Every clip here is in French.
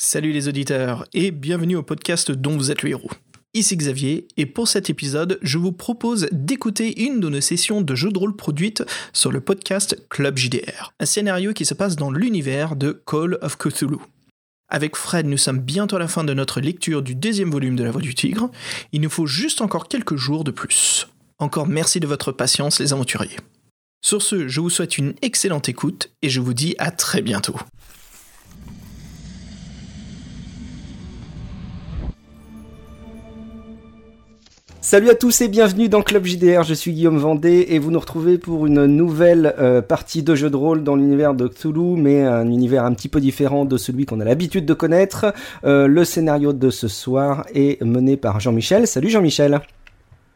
Salut les auditeurs et bienvenue au podcast dont vous êtes le héros. Ici Xavier et pour cet épisode, je vous propose d'écouter une de nos sessions de jeux de rôle produites sur le podcast Club JDR, un scénario qui se passe dans l'univers de Call of Cthulhu. Avec Fred, nous sommes bientôt à la fin de notre lecture du deuxième volume de La Voix du Tigre. Il nous faut juste encore quelques jours de plus. Encore merci de votre patience les aventuriers. Sur ce, je vous souhaite une excellente écoute et je vous dis à très bientôt. Salut à tous et bienvenue dans Club JDR, je suis Guillaume Vendée et vous nous retrouvez pour une nouvelle euh, partie de jeu de rôle dans l'univers de Cthulhu, mais un univers un petit peu différent de celui qu'on a l'habitude de connaître. Euh, le scénario de ce soir est mené par Jean-Michel. Salut Jean-Michel.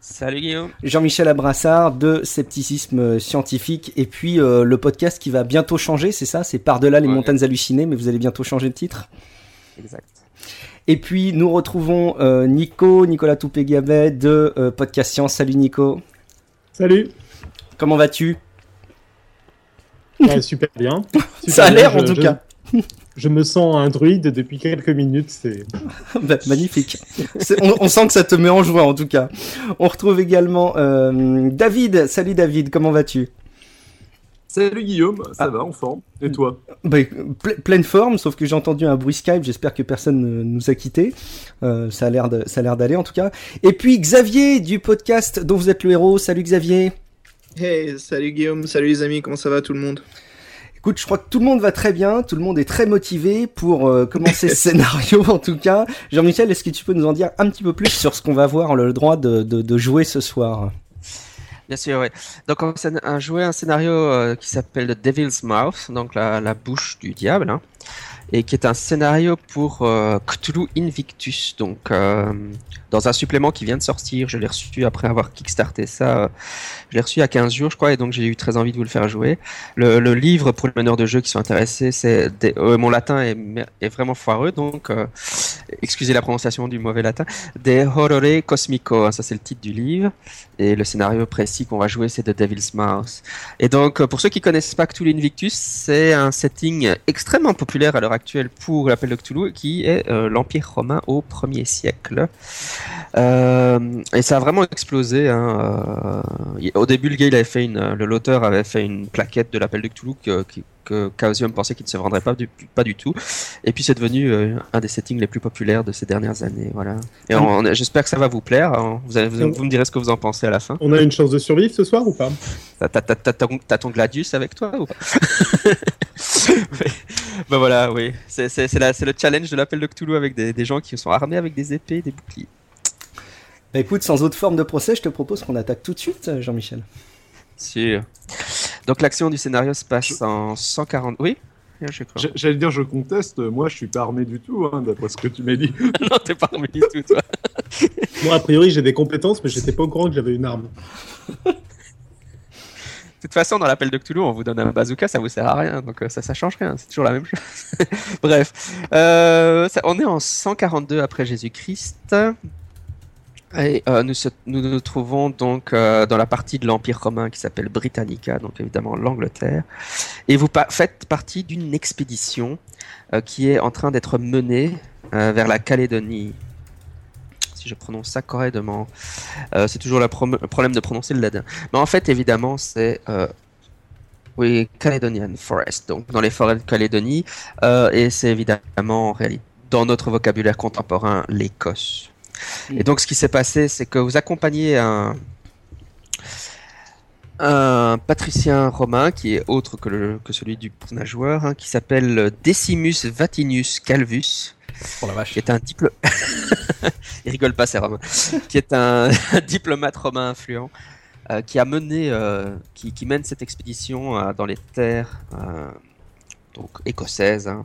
Salut Guillaume. Jean-Michel Abrassard de Scepticisme Scientifique et puis euh, le podcast qui va bientôt changer, c'est ça? C'est Par-delà les Ouais. montagnes hallucinées, mais vous allez bientôt changer de titre? Exact. Et puis nous retrouvons euh, Nico, Nicolas Toupé-Gabet de euh, Podcast Science. Salut Nico. Salut. Comment vas-tu? Ouais, super bien. Super Ça a l'air en tout je- cas. Je me sens un druide depuis quelques minutes. C'est Bah, magnifique. On, on sent que ça te met en joie en tout cas. On retrouve également euh, David. Salut David, comment vas-tu? Salut Guillaume, ça Ah. va en forme Et toi bah, ple- Pleine forme, sauf que j'ai entendu un bruit Skype. J'espère que personne ne nous a quittés. Euh, ça a l'air de- ça a l'air d'aller en tout cas. Et puis Xavier du podcast dont vous êtes le héros. Salut Xavier. Hey, salut Guillaume, salut les amis, comment ça va tout le monde? Écoute, je crois que tout le monde va très bien, tout le monde est très motivé pour euh, commencer ce scénario en tout cas. Jean-Michel, est-ce que tu peux nous en dire un petit peu plus sur ce qu'on va avoir le droit de, de, de jouer ce soir? Bien sûr. Donc on un- jouer un scénario euh, qui s'appelle The Devil's Mouth, donc la, bouche du diable, hein, et qui est un scénario pour euh, Cthulhu Invictus, donc euh, dans un supplément qui vient de sortir. Je l'ai reçu après avoir kickstarté ça. Je l'ai reçu il y a 15 jours, je crois, et donc j'ai eu très envie de vous le faire jouer. Le, livre pour les meneurs de jeu qui sont intéressés, c'est des- euh, mon latin est, vraiment foireux, donc euh, excusez la prononciation du mauvais latin. De Horrore Cosmico, hein, ça c'est le titre du livre. Et le scénario précis qu'on va jouer, c'est The Devil's Mouth. Et donc, euh, pour ceux qui connaissent pas Cthulhu Invictus, c'est un setting extrêmement populaire à l'heure actuelle pour l'appel de Cthulhu, qui est l'Empire romain au 1er siècle. Euh, et ça a vraiment explosé. Hein, euh, au début, le gars, il avait fait une, le l'auteur avait fait une plaquette de l'appel de Cthulhu que, que, Chaosium pensait qu'il ne se vendrait pas du, pas du tout. Et puis, c'est devenu euh, un des settings les plus populaires de ces dernières années. Voilà. Et j'espère que ça va vous plaire. hein. Vous, allez- vous, vous me direz ce que vous en pensez à la fin. On a une chance de survivre ce soir ou pas? T'as- ton, Gladius avec toi ou pas? Bah voilà, oui. C'est le challenge de l'appel de Cthulhu avec des, des gens qui sont armés avec des épées et des boucliers. Bah écoute, sans autre forme de procès, je te propose qu'on attaque tout de suite, Jean-Michel. Sûr. Donc l'action du scénario se passe en 140... Oui? Je crois. J'- J'allais dire, je conteste, moi je suis pas armé du tout, hein, d'après ce que tu m'as dit. non, t'es pas armé du tout, toi. Moi, a priori, j'ai des compétences, mais j'étais pas au courant que j'avais une arme. De toute façon, dans l'appel de Cthulhu, on vous donne un bazooka, ça vous sert à rien, donc euh, ça, ça change rien, c'est toujours la même chose. Bref, Euh, ça- on est en 142 après Jésus-Christ. Euh, nous, nous trouvons donc euh, dans la partie de l'Empire romain qui s'appelle Britannica, donc évidemment l'Angleterre. Et vous faites partie d'une expédition euh, qui est en train d'être menée vers la Calédonie. Si je prononce ça correctement. C'est toujours le problème de prononcer le ladin. Mais en fait, évidemment, c'est oui, Caledonian Forest, donc dans les forêts de Calédonie, et c'est évidemment dans notre vocabulaire contemporain l'Écosse. Et donc, ce qui s'est passé, c'est que vous accompagnez un un patricien romain qui est autre que, le- que celui du joueur, hein, qui s'appelle Decimus Vatinius Calvus, Pour la vache. qui est un diplomate. Il rigole pas, c'est romain. qui est un diplomate romain influent, euh, qui a mené, euh, qui, qui mène cette expédition euh, dans les terres donc écossaises, hein,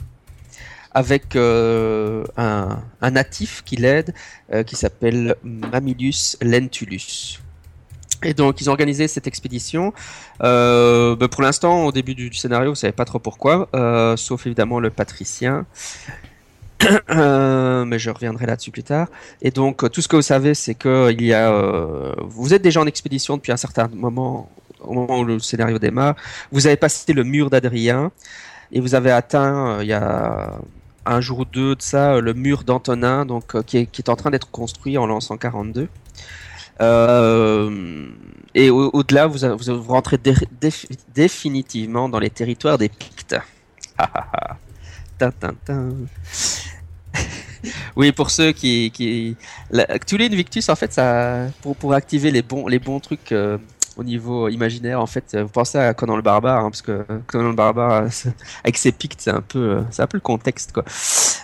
avec euh, un, natif qui l'aide, euh, qui s'appelle Mamilius Lentulus. Et donc, ils ont organisé cette expédition. Euh, ben, pour l'instant, au début du, scénario, vous savez pas trop pourquoi, sauf évidemment le patricien. Mais je reviendrai là-dessus plus tard. Et donc, tout ce que vous savez, c'est que il y a, vous êtes déjà en expédition depuis un certain moment, au moment où le scénario démarre. Vous avez passé le mur d'Adrien et vous avez atteint, il y a un jour ou deux de ça euh, le mur d'Antonin, donc euh, qui, est, qui est en train d'être construit en l'an 142. Euh, et au- au-delà, vous, vous, rentrez dé- dé- définitivement dans les territoires des Pictes. Ah, ah, ah. Oui, pour ceux qui, qui... La... Invictus, en fait, ça, pour, pour activer les bons, les bons trucs au niveau imaginaire, en fait, euh, vous pensez à Conan le Barbare, hein, parce que Conan le Barbare, euh, avec ses Pictes, c'est un peu, euh, c'est un peu le contexte, quoi.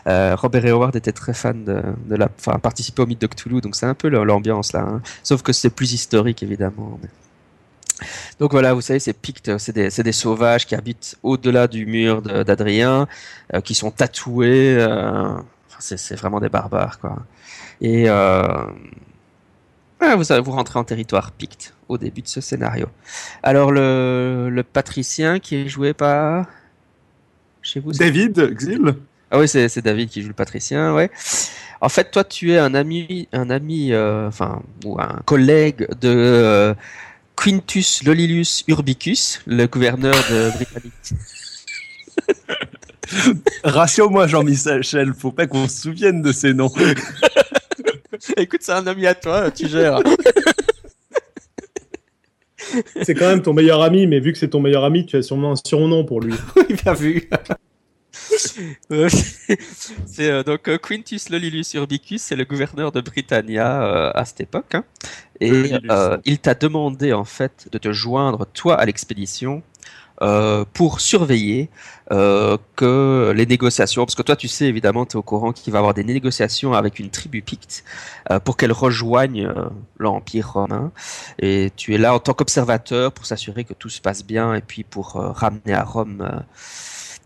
Euh, Robert Howard était très fan de, de la, enfin, participait au mythe de Cthulhu, donc c'est un peu l'ambiance là. hein. Sauf que c'est plus historique, évidemment. Donc voilà, vous savez, ces Pictes, c'est des, des sauvages qui habitent au-delà du mur d'Adrien, euh, qui sont tatoués. euh, c'est vraiment des barbares, quoi. Et euh, vous, vous rentrez en territoire Picte au début de ce scénario. Alors le, le patricien qui est joué par chez vous, David, Xil ah oui, c'est David qui joue le patricien, ouais. En fait, toi, tu es un ami, un ami, euh, enfin, ou un collègue de euh, Quintus Lolilius Urbicus, le gouverneur de Britannique. Rassure-moi, Jean-Michel, faut pas qu'on se souvienne de ces noms. Écoute, c'est un ami à toi, tu gères. C'est quand même ton meilleur ami, mais vu que c'est ton meilleur ami, tu as sûrement un surnom pour lui. Oui, bien vu. Euh, c'est euh, donc euh, Quintus Lolilius Urbicus, c'est le gouverneur de Britannia euh, à cette époque, hein. et euh, il t'a demandé en fait de te joindre toi à l'expédition euh, pour surveiller euh, que les négociations, parce que toi tu sais évidemment, tu es au courant qu'il va y avoir des négociations avec une tribu picte euh, pour qu'elle rejoigne l'Empire romain, et tu es là en tant qu'observateur pour s'assurer que tout se passe bien et puis pour ramener à Rome.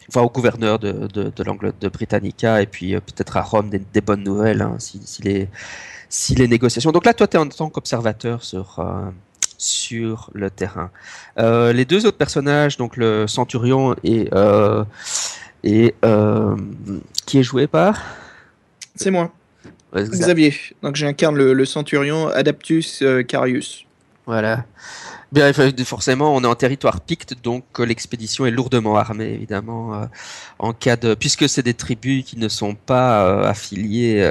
Enfin, au gouverneur de, de, de Britannica, et puis peut-être à Rome des, bonnes nouvelles, hein, si, les, négociations. Donc là, toi, tu es en tant qu'observateur sur, sur le terrain. Euh, les deux autres personnages, donc le centurion et, euh, et euh, qui est joué par? C'est moi, Ouais, Xavier. Donc j'incarne le, le centurion Adaptus Carius. Voilà. Bien, forcément, on est en territoire picte, donc euh, l'expédition est lourdement armée, évidemment, euh, en cas de, puisque c'est des tribus qui ne sont pas euh, affiliées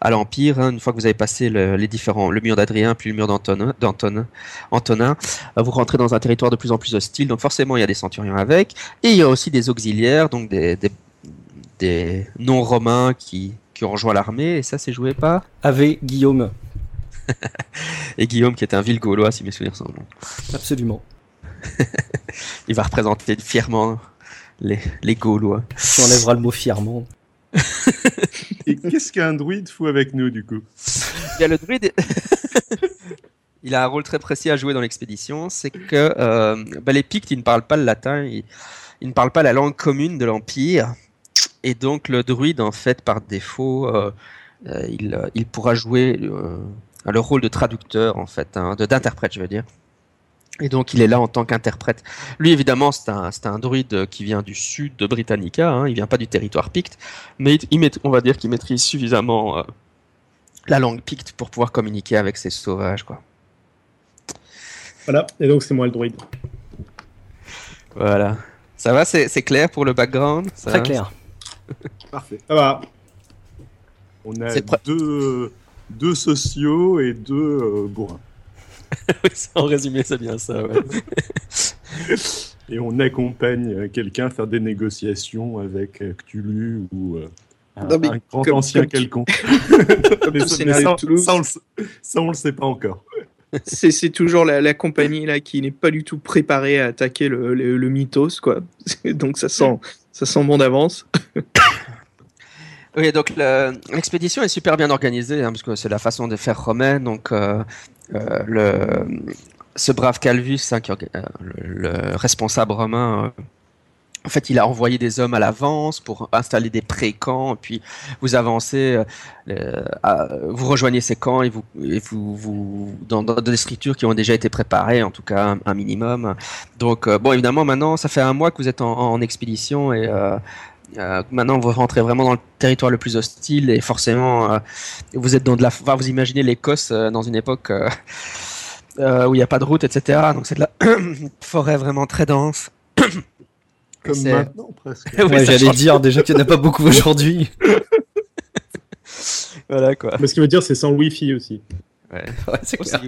à l'empire. hein, une fois que vous avez passé le, les différents, le mur d'Adrien puis le mur d'Antonin, Antonin, vous rentrez dans un territoire de plus en plus hostile. Donc forcément, il y a des centurions avec, et il y a aussi des auxiliaires, donc des, non-romains qui qui ont rejoint l'armée, et ça, c'est joué par Avec Guillaume. Et Guillaume, qui est un ville gaulois, si mes souvenirs sont bons. Absolument. Il va représenter fièrement les, les Gaulois. Tu enlèveras le mot fièrement. Et qu'est-ce qu'un druide fout avec nous, du coup? Il y a le druide. il a un rôle très précis à jouer dans l'expédition, c'est que euh, bah, les Pictes, ils ne parlent pas le latin, ils, ils ne parlent pas la langue commune de l'Empire, et donc le druide, en fait, par défaut, euh, euh, il, il pourra jouer euh, le rôle de traducteur, en fait, hein, de- d'interprète, je veux dire. Et donc il est là en tant qu'interprète. Lui évidemment c'est un, c'est un druide qui vient du sud de Britannica, hein, il vient pas du territoire picte, mais il, on va dire qu'il maîtrise suffisamment euh, la langue picte pour pouvoir communiquer avec ces sauvages quoi. Voilà, et donc c'est moi le druide. Voilà. Ça va, c'est c'est clair pour le background? Ça Très va? clair. Parfait. Ça va. On a deux, deux sociaux et deux euh, bourrins. en résumé, c'est bien ça. Ouais. Et on accompagne euh, quelqu'un à faire des négociations avec euh, Cthulhu ou euh, un, Non, mais un grand comme- ancien comme tu- quelconque. Mais ça, mais on le, sait- ça, on le sait pas encore. C'est c'est toujours la, la compagnie là qui n'est pas du tout préparée à attaquer le, le, le mythos quoi. Donc ça sent ça sent bon d'avance. Oui, donc le- l'expédition est super bien organisée, hein, parce que c'est la façon de faire romaine. Donc, euh, euh, ce brave Calvus, hein, euh, le, le responsable romain, en fait, il a envoyé des hommes à l'avance pour installer des pré-camps, puis vous avancez, vous rejoignez ces camps et vous, dans, des structures qui ont déjà été préparées, en tout cas un, minimum. Donc, bon, évidemment, maintenant, ça fait un mois que vous êtes en, expédition et euh, maintenant, vous rentrez vraiment dans le territoire le plus hostile et forcément, euh, vous êtes dans de la. Enfin, vous imaginez l'Écosse euh, dans une époque euh, euh, où il n'y a pas de route, etc. Donc, c'est de la forêt vraiment très dense. Comme maintenant, presque. Oui, Ouais, ça j'allais dire déjà qu'il n'y en a pas beaucoup aujourd'hui. Voilà quoi. Mais ce qui veut dire, c'est sans Wi-Fi aussi. Ouais, c'est Aussi, clair.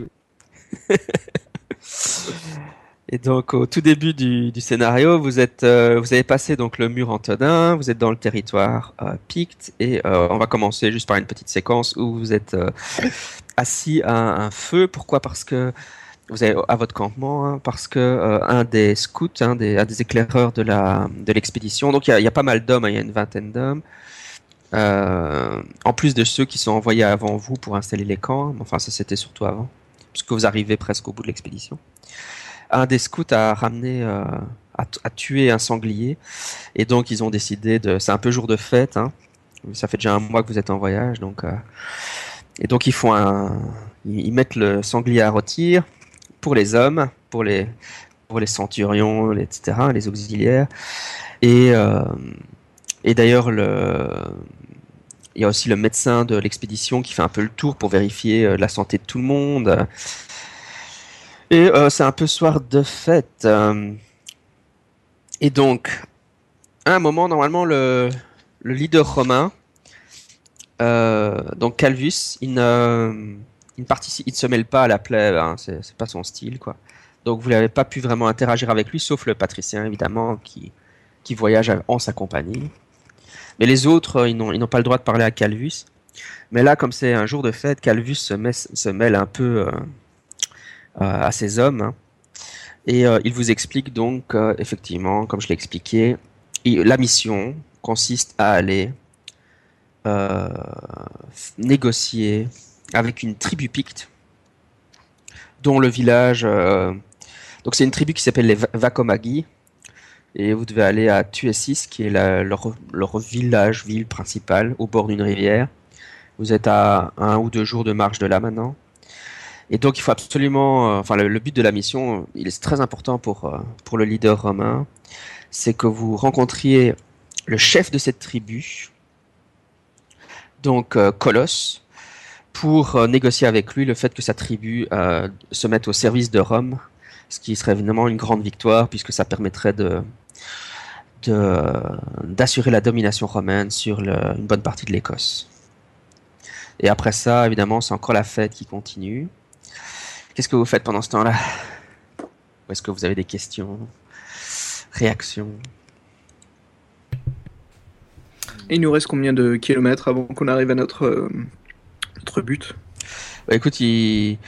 oui. Et donc au tout début du, scénario, vous êtes, euh, vous avez passé donc le mur Antonin, vous êtes dans le territoire euh, Picte et euh, on va commencer juste par une petite séquence où vous êtes euh, assis à un feu. Pourquoi? Parce que vous avez à votre campement, hein, parce que un des scouts, un des, éclaireurs de la de l'expédition, donc il y a, pas mal d'hommes, hein, il y a une vingtaine d'hommes. En plus de ceux qui sont envoyés avant vous pour installer les camps, enfin ça c'était surtout avant, puisque vous arrivez presque au bout de l'expédition. Un des scouts a ramené, euh, a, tué un sanglier, et donc ils ont décidé de, c'est un peu jour de fête, hein. ça fait déjà un mois que vous êtes en voyage, donc euh, et donc ils font un, ils, mettent le sanglier à rôtir pour les hommes, pour les pour les centurions, etc., les auxiliaires, et euh, et d'ailleurs le il y a aussi le médecin de l'expédition qui fait un peu le tour pour vérifier la santé de tout le monde. Et euh, c'est un peu soir de fête. euh. Et donc, à un moment, normalement, le, le leader romain, euh, donc Calvus, il ne, il participe, il ne se mêle pas à la plèbe, hein, c'est pas son style, quoi. Donc vous n'avez pas pu vraiment interagir avec lui, sauf le patricien, évidemment, qui, qui voyage en sa compagnie. Mais les autres, ils n'ont pas le droit de parler à Calvus. Mais là, comme c'est un jour de fête, Calvus se, met- se mêle un peu à ces hommes. hein. Et euh, il vous explique donc, euh, effectivement, comme je l'ai expliqué, la mission consiste à aller euh, négocier avec une tribu picte, dont le village. euh, donc c'est une tribu qui s'appelle les Va- Vakomagi, et vous devez aller à Tuesis, qui est la- leur, leur village, ville principale, au bord d'une rivière. Vous êtes à un ou deux jours de marche de là maintenant. Et donc il faut absolument, euh, enfin le, but de la mission, il est très important pour, euh, pour le leader romain, c'est que vous rencontriez le chef de cette tribu, donc euh, Colosse, pour euh, négocier avec lui le fait que sa tribu se mette au service de Rome, ce qui serait évidemment une grande victoire puisque ça permettrait de d'assurer la domination romaine sur une bonne partie de l'Écosse. Et après ça, évidemment, c'est encore la fête qui continue. Qu'est-ce que vous faites pendant ce temps-là? Ou est-ce que vous avez des questions Réactions? Et il nous reste combien de kilomètres avant qu'on arrive à notre, euh, notre but? Bah, écoute, ils,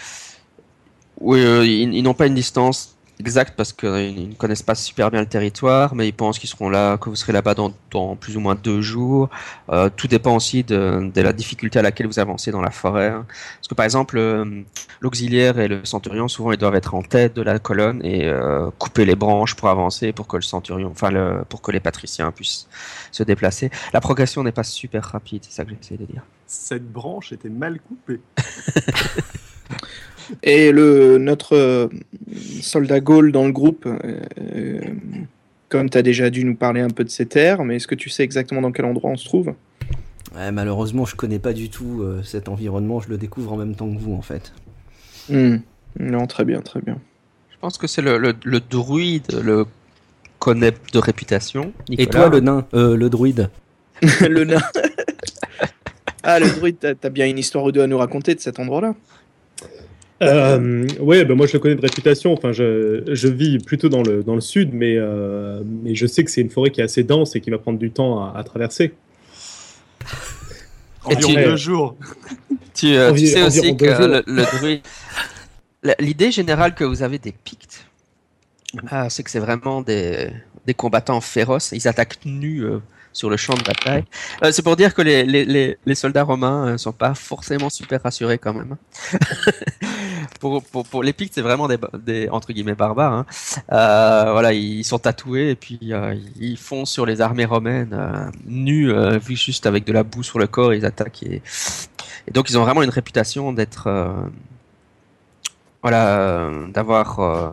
oui, euh, ils, ils n'ont pas une distance exacte parce qu'ils ne connaissent pas super bien le territoire, mais ils pensent qu'ils seront là, que vous serez là-bas dans, dans plus ou moins deux jours. Euh, tout dépend aussi de, de la difficulté à laquelle vous avancez dans la forêt. hein. Parce que par exemple, euh, l'auxiliaire et le centurion, souvent, ils doivent être en tête de la colonne et euh, couper les branches pour avancer, pour que le centurion, enfin, le, pour que les patriciens puissent se déplacer. La progression n'est pas super rapide, c'est ça que j'essaie de dire. Cette branche était mal coupée. Et le, notre euh, soldat Gaul dans le groupe, euh, euh, comme tu as déjà dû nous parler un peu de ces terres, mais est-ce que tu sais exactement dans quel endroit on se trouve? Ouais, malheureusement, je connais pas du tout euh, cet environnement. Je le découvre en même temps que vous, en fait. Hmm. Non, très bien, très bien. Je pense que c'est le, le, le druide, le connaît de réputation. Et toi, le nain, euh, le druide? Le nain. ah, le druide, t'as t'as bien une histoire ou deux à nous raconter de cet endroit-là Euh, ouais, ben moi je le connais de réputation. Enfin, je, je vis plutôt dans le, dans le sud, mais, euh, mais je sais que c'est une forêt qui est assez dense et qui va prendre du temps à, à traverser. Environ tu- deux jours. Tu, euh, tu sais aussi que le, le L'idée générale que vous avez des Pictes, ah, c'est que c'est vraiment des, des combattants féroces. Ils attaquent nus euh, sur le champ de bataille. Euh, c'est pour dire que les, les, les, soldats romains ne sont pas forcément super rassurés quand même. pour, pour, pour les Pictes, c'est vraiment des, des entre guillemets barbares. hein. Euh, voilà, ils sont tatoués et puis euh, ils foncent sur les armées romaines euh, nus, euh, juste avec de la boue sur le corps, ils attaquent et, donc ils ont vraiment une réputation d'être, euh, voilà, euh, d'avoir, euh,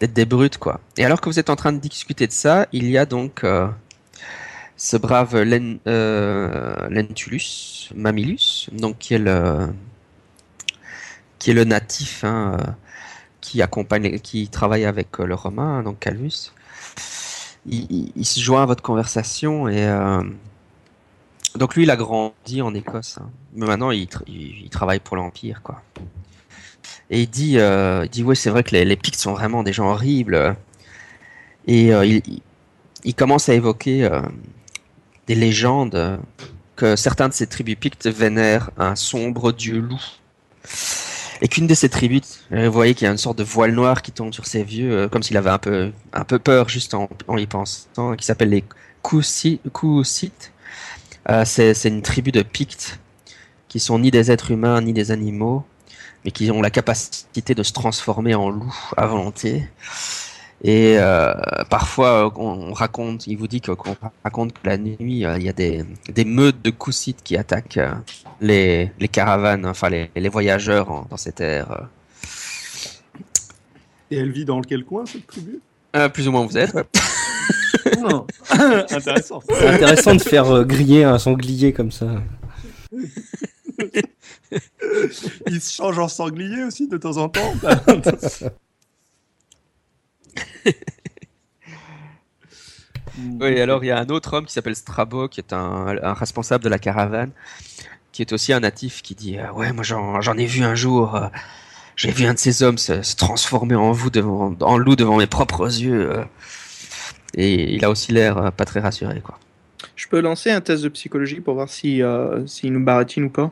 d'être des brutes quoi. Et alors que vous êtes en train de discuter de ça, il y a donc euh, ce brave euh, Lentulus Mamilus, donc qui est le, qui est le natif, hein, euh, qui accompagne, qui travaille avec euh, le Romain, hein, donc Calvus. il, se joint à votre conversation et donc lui il a grandi en Écosse, hein. mais maintenant il, tra- il- il travaille pour l'Empire quoi. Et il dit, dit ouais c'est vrai que les, les Pictes sont vraiment des gens horribles et il, commence à évoquer des légendes que certains de ces tribus Pictes vénèrent un sombre dieu loup et qu'une de ces tribus, vous voyez qu'il y a une sorte de voile noir qui tombe sur ses vieux, euh, comme s'il avait un peu, un peu peur juste en, y pensant, qui s'appelle les Kusites. Euh, c'est une tribu de Pictes qui sont ni des êtres humains ni des animaux, mais qui ont la capacité de se transformer en loup à volonté. Et euh, parfois, euh, on, on raconte, il vous dit qu'on raconte que la nuit, euh, il y a des, des meutes de Kusites qui attaquent euh, les, les caravanes, enfin les, les voyageurs en- dans ces terres. euh. Et elle vit dans quel coin, cette tribu? Euh, plus ou moins vous êtes. ouais. Non. Intéressant. C'est intéressant de faire euh, griller un sanglier comme ça. Il se change en sanglier aussi de temps en temps. Oui, alors il y a un autre homme qui s'appelle Strabo, qui est un, un responsable de la caravane, qui est aussi un natif, qui dit euh, Ouais, moi j'en ai vu un jour, euh, j'ai vu un de ces hommes se, se transformer en, vous devant, en loup devant mes propres yeux. euh. et il a aussi l'air pas très rassuré. quoi. Je peux lancer un test de psychologie pour voir si s'il nous baratine ou pas.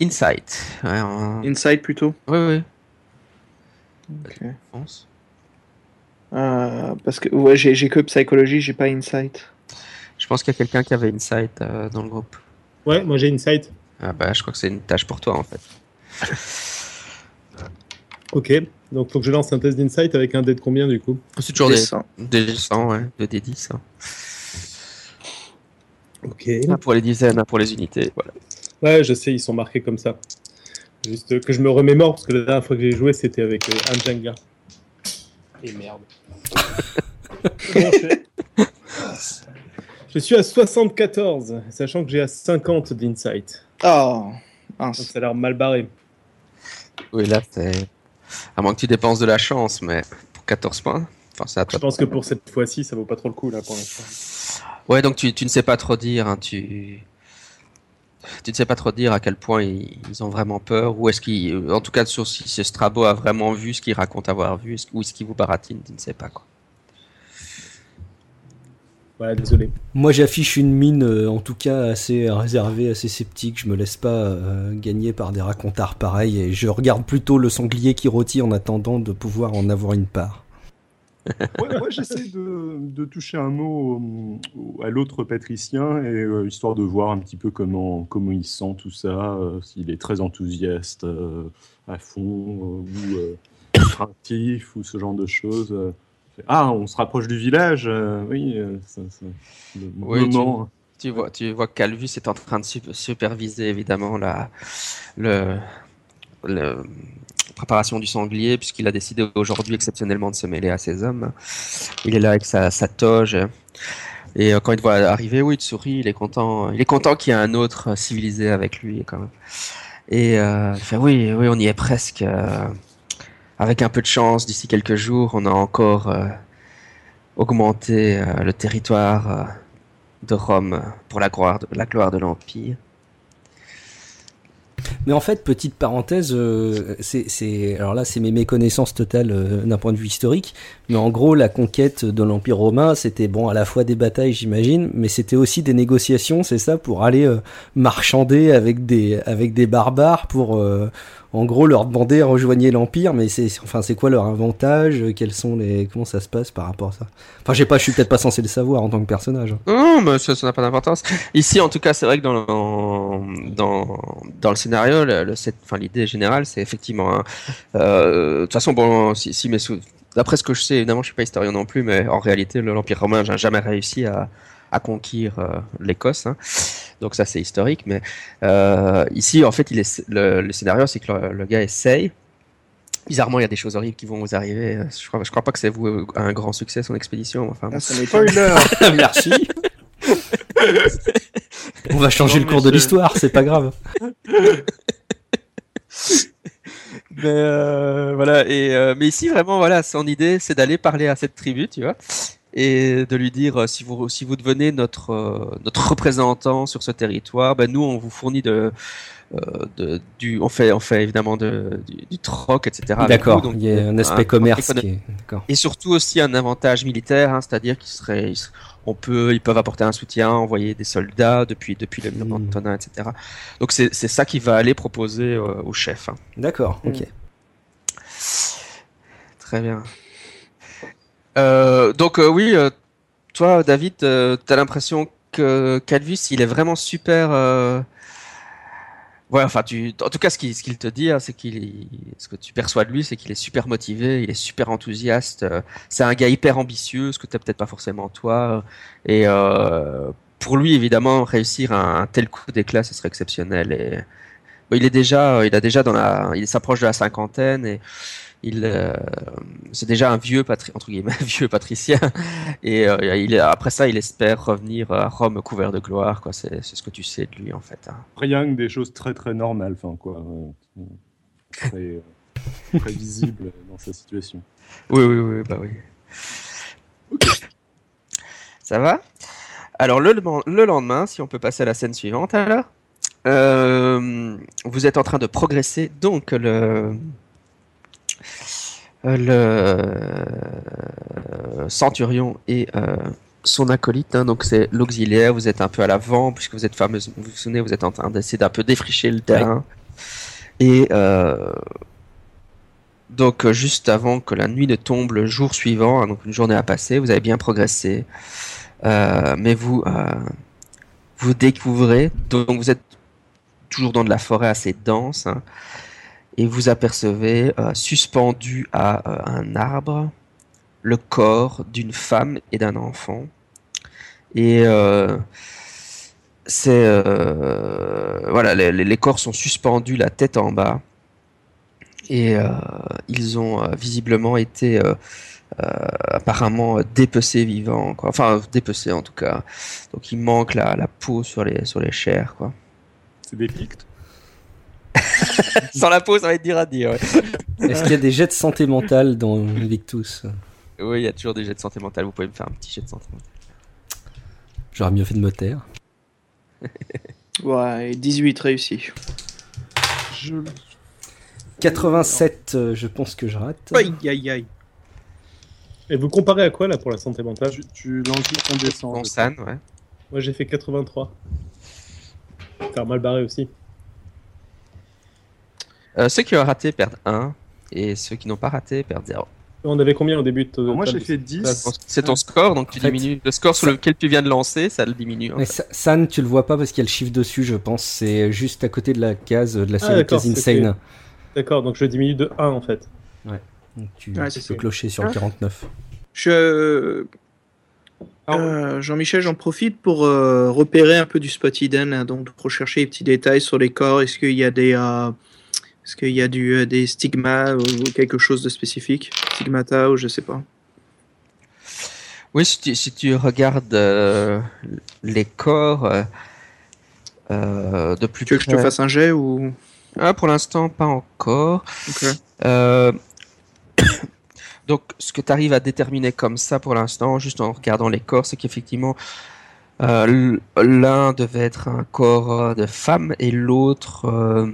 Insight. Ouais, Inside plutôt. Oui, oui. Ok. pense. Euh, parce que ouais, j'ai j'ai que psychologie, j'ai pas insight. Je pense qu'il y a quelqu'un qui avait Insight euh, dans le groupe. Ouais, moi j'ai Insight. Ah bah, je crois que c'est une tâche pour toi en fait. Ok, donc faut que je lance un test d'Insight avec un dé de combien du coup? C'est toujours Des des, cent. des 100, ouais, de D10. hein. Ok. Un pour les dizaines, un pour les unités. Voilà. Ouais, je sais, ils sont marqués comme ça. Juste que je me remémore, parce que la dernière fois que j'ai joué, c'était avec euh, un Jenga. Et merde. Je suis à 74, sachant que j'ai à 50 d'Insight. Oh, Donc ça a l'air mal barré. Oui, là, c'est. À moins que tu dépenses de la chance, mais pour 14 points. Enfin, c'est à Je pense que pour cette fois-ci, ça vaut pas trop le coup là pour l'instant. Ouais, donc tu, tu ne sais pas trop dire. hein, tu... tu ne sais pas trop dire à quel point ils, ils ont vraiment peur. Ou est-ce qu'ils. En tout cas, sur si ce Strabo a vraiment vu ce qu'il raconte avoir vu. est-ce- Ou est-ce qu'il vous baratine Tu ne sais pas quoi. Voilà, désolé. Moi, j'affiche une mine, euh, en tout cas, assez réservée, assez sceptique. Je me laisse pas euh, gagner par des racontards pareils et je regarde plutôt le sanglier qui rôtit en attendant de pouvoir en avoir une part. Ouais, moi, j'essaie de, de toucher un mot au- à l'autre patricien, et, euh, histoire de voir un petit peu comment, comment il sent tout ça, euh, s'il est très enthousiaste euh, à fond, euh, ou euh, craintif, ou ce genre de choses. euh. Ah, on se rapproche du village, euh, oui, euh, ça- le Oui, moment. Tu vois, tu vois que Calvus est en train de sup- superviser évidemment la le, le- préparation du sanglier puisqu'il a décidé aujourd'hui exceptionnellement de se mêler à ses hommes. Il est là avec sa, toge et euh, quand il te voit arriver, oui, il te sourit, il est content, il est content qu'il y ait un autre euh, civilisé avec lui quand même. Et euh, il fait oui, oui, on y est presque. avec un peu de chance, d'ici quelques jours, on a encore augmenté le territoire. de Rome pour la gloire de l'Empire. Mais en fait, petite parenthèse, euh, c'est, alors là, c'est mes méconnaissances totales euh, d'un point de vue historique. Mais en gros, la conquête de l'Empire romain, c'était bon à la fois des batailles, j'imagine, mais c'était aussi des négociations, c'est ça, pour aller euh, marchander avec des, avec des barbares, pour, euh, en gros, leur demander rejoignez l'Empire. Mais c'est, enfin, c'est quoi leur avantage Quels sont les, comment ça se passe par rapport à ça? Enfin, je sais pas, je suis peut-être pas censé le savoir en tant que personnage. hein. Non, mais ça n'a pas d'importance. Ici, en tout cas, c'est vrai que dans, dans, dans le scénario, le, le- enfin, l'idée générale, c'est effectivement. hein, euh, De toute façon, bon, si, d'après ce que je sais, évidemment, je suis pas historien non plus, mais en réalité, le- l'Empire romain n'a jamais réussi à, à conquérir euh, l'Écosse. hein. Donc ça, c'est historique. Mais euh, ici, en fait, il est, le, le scénario, c'est que le, le gars essaye. Bizarrement, il y a des choses horribles qui vont vous arriver. Je crois, je crois pas que c'est vous un grand succès son expédition. Enfin, Ah, ça m'étonne. Spoiler Merci. On va changer Non, le cours de l'histoire, c'est pas grave. Mais euh, voilà, et euh, mais ici vraiment voilà, son idée c'est d'aller parler à cette tribu, tu vois. Et de lui dire euh, si vous si vous devenez notre euh, notre représentant sur ce territoire, ben nous on vous fournit de, euh, de du on fait on fait évidemment de, du, du troc etc. D'accord, donc, il y a un aspect commerce qui est... D'accord. et surtout aussi un avantage militaire, hein, c'est-à-dire qu'ils seraient, ils, on peut, ils peuvent apporter un soutien, envoyer des soldats depuis depuis le mur Mm. d'Antonin, etc. Donc c'est c'est ça qu'il va aller proposer euh, au chef. hein. D'accord, ok. Très bien. Euh, donc euh, oui, euh, toi David, t'as l'impression que Calvus, il est vraiment super. Ouais, enfin, tu, en tout cas, ce qu'il qu'il te dit, hein, c'est qu'il, ce que tu perçois de lui, c'est qu'il est super motivé, il est super enthousiaste. euh, c'est un gars hyper ambitieux, ce que t'as peut-être pas forcément toi. Et euh, pour lui, évidemment, réussir un, un tel coup d'éclat, ce serait exceptionnel. Et bon, il est déjà, il a déjà dans la, il s'approche de la cinquantaine et il, euh, c'est déjà un vieux patri entre guillemets vieux patricien et euh, il, après ça il espère revenir à Rome couvert de gloire quoi c'est ce que tu sais de lui en fait hein. Rien que des choses très très normales, enfin quoi. euh, très, très visibles dans sa situation. oui oui oui bah oui ça va? Alors le, le lendemain si on peut passer à la scène suivante alors vous êtes en train de progresser donc le le centurion et euh, son acolyte, hein, donc c'est l'auxiliaire, vous êtes un peu à l'avant, puisque vous êtes fameuse, vous vous souvenez, vous êtes en train d'essayer d'un peu défricher le terrain. Et euh, donc euh, juste avant que la nuit ne tombe le jour suivant, hein, donc une journée à passer, vous avez bien progressé, Euh, mais vous euh, vous découvrez, donc vous êtes toujours dans de la forêt assez dense, hein, et vous apercevez euh, suspendu à euh, un arbre le corps d'une femme et d'un enfant. Et euh, c'est euh, voilà, les, corps sont suspendus la tête en bas et ils ont visiblement été apparemment dépecés vivants, quoi. enfin dépecés en tout cas. Donc il manque la, peau sur les sur les chairs, quoi. C'est des pictes Sans la peau, ça va être dur à dire. ouais. Est-ce qu'il y a des jets de santé mentale dans Invictus Oui, il y a toujours des jets de santé mentale. Vous pouvez me faire un petit jet de santé mentale. J'aurais mieux fait de me taire. Ouais, et 18 réussis. Je... 87, euh, je pense que je rate. Aïe, aïe, aïe. Et vous comparez à quoi là pour la santé mentale Tu, tu l'enjoues en descend. Ouais. Moi j'ai fait 83. T'as mal barré aussi. Euh, ceux qui ont raté perdent 1 et ceux qui n'ont pas raté perdent 0. On avait combien au début de Moi j'ai fait 10. C'est ton score, donc tu En fait, diminues le score sur ça- lequel tu viens de lancer, ça le diminue. en Mais fait. Sa- San, tu le vois pas parce qu'il y a le chiffre dessus, je pense. C'est juste à côté de la case, de la Ah, série d'accord, case Insane. D'accord, donc je diminue de 1 en fait. Donc tu, Ouais, tu c'est peux clocher sur le Ah. 49. Je... Euh, Jean-Michel, j'en profite pour euh, repérer un peu du spot hidden, hein, donc pour rechercher les petits détails sur les corps. Est-ce qu'il y a des, euh, est-ce qu'il y a du, euh, des stigmas ou quelque chose de spécifique, stigmata ou je sais pas. Oui, si tu, si tu regardes euh, les corps euh, de plus Tu veux que je te fasse un jet ou? Ah, pour l'instant, pas encore. Euh, Donc, ce que tu arrives à déterminer comme ça pour l'instant, juste en regardant les corps, c'est qu'effectivement, euh, l'un devait être un corps euh, de femme et l'autre euh,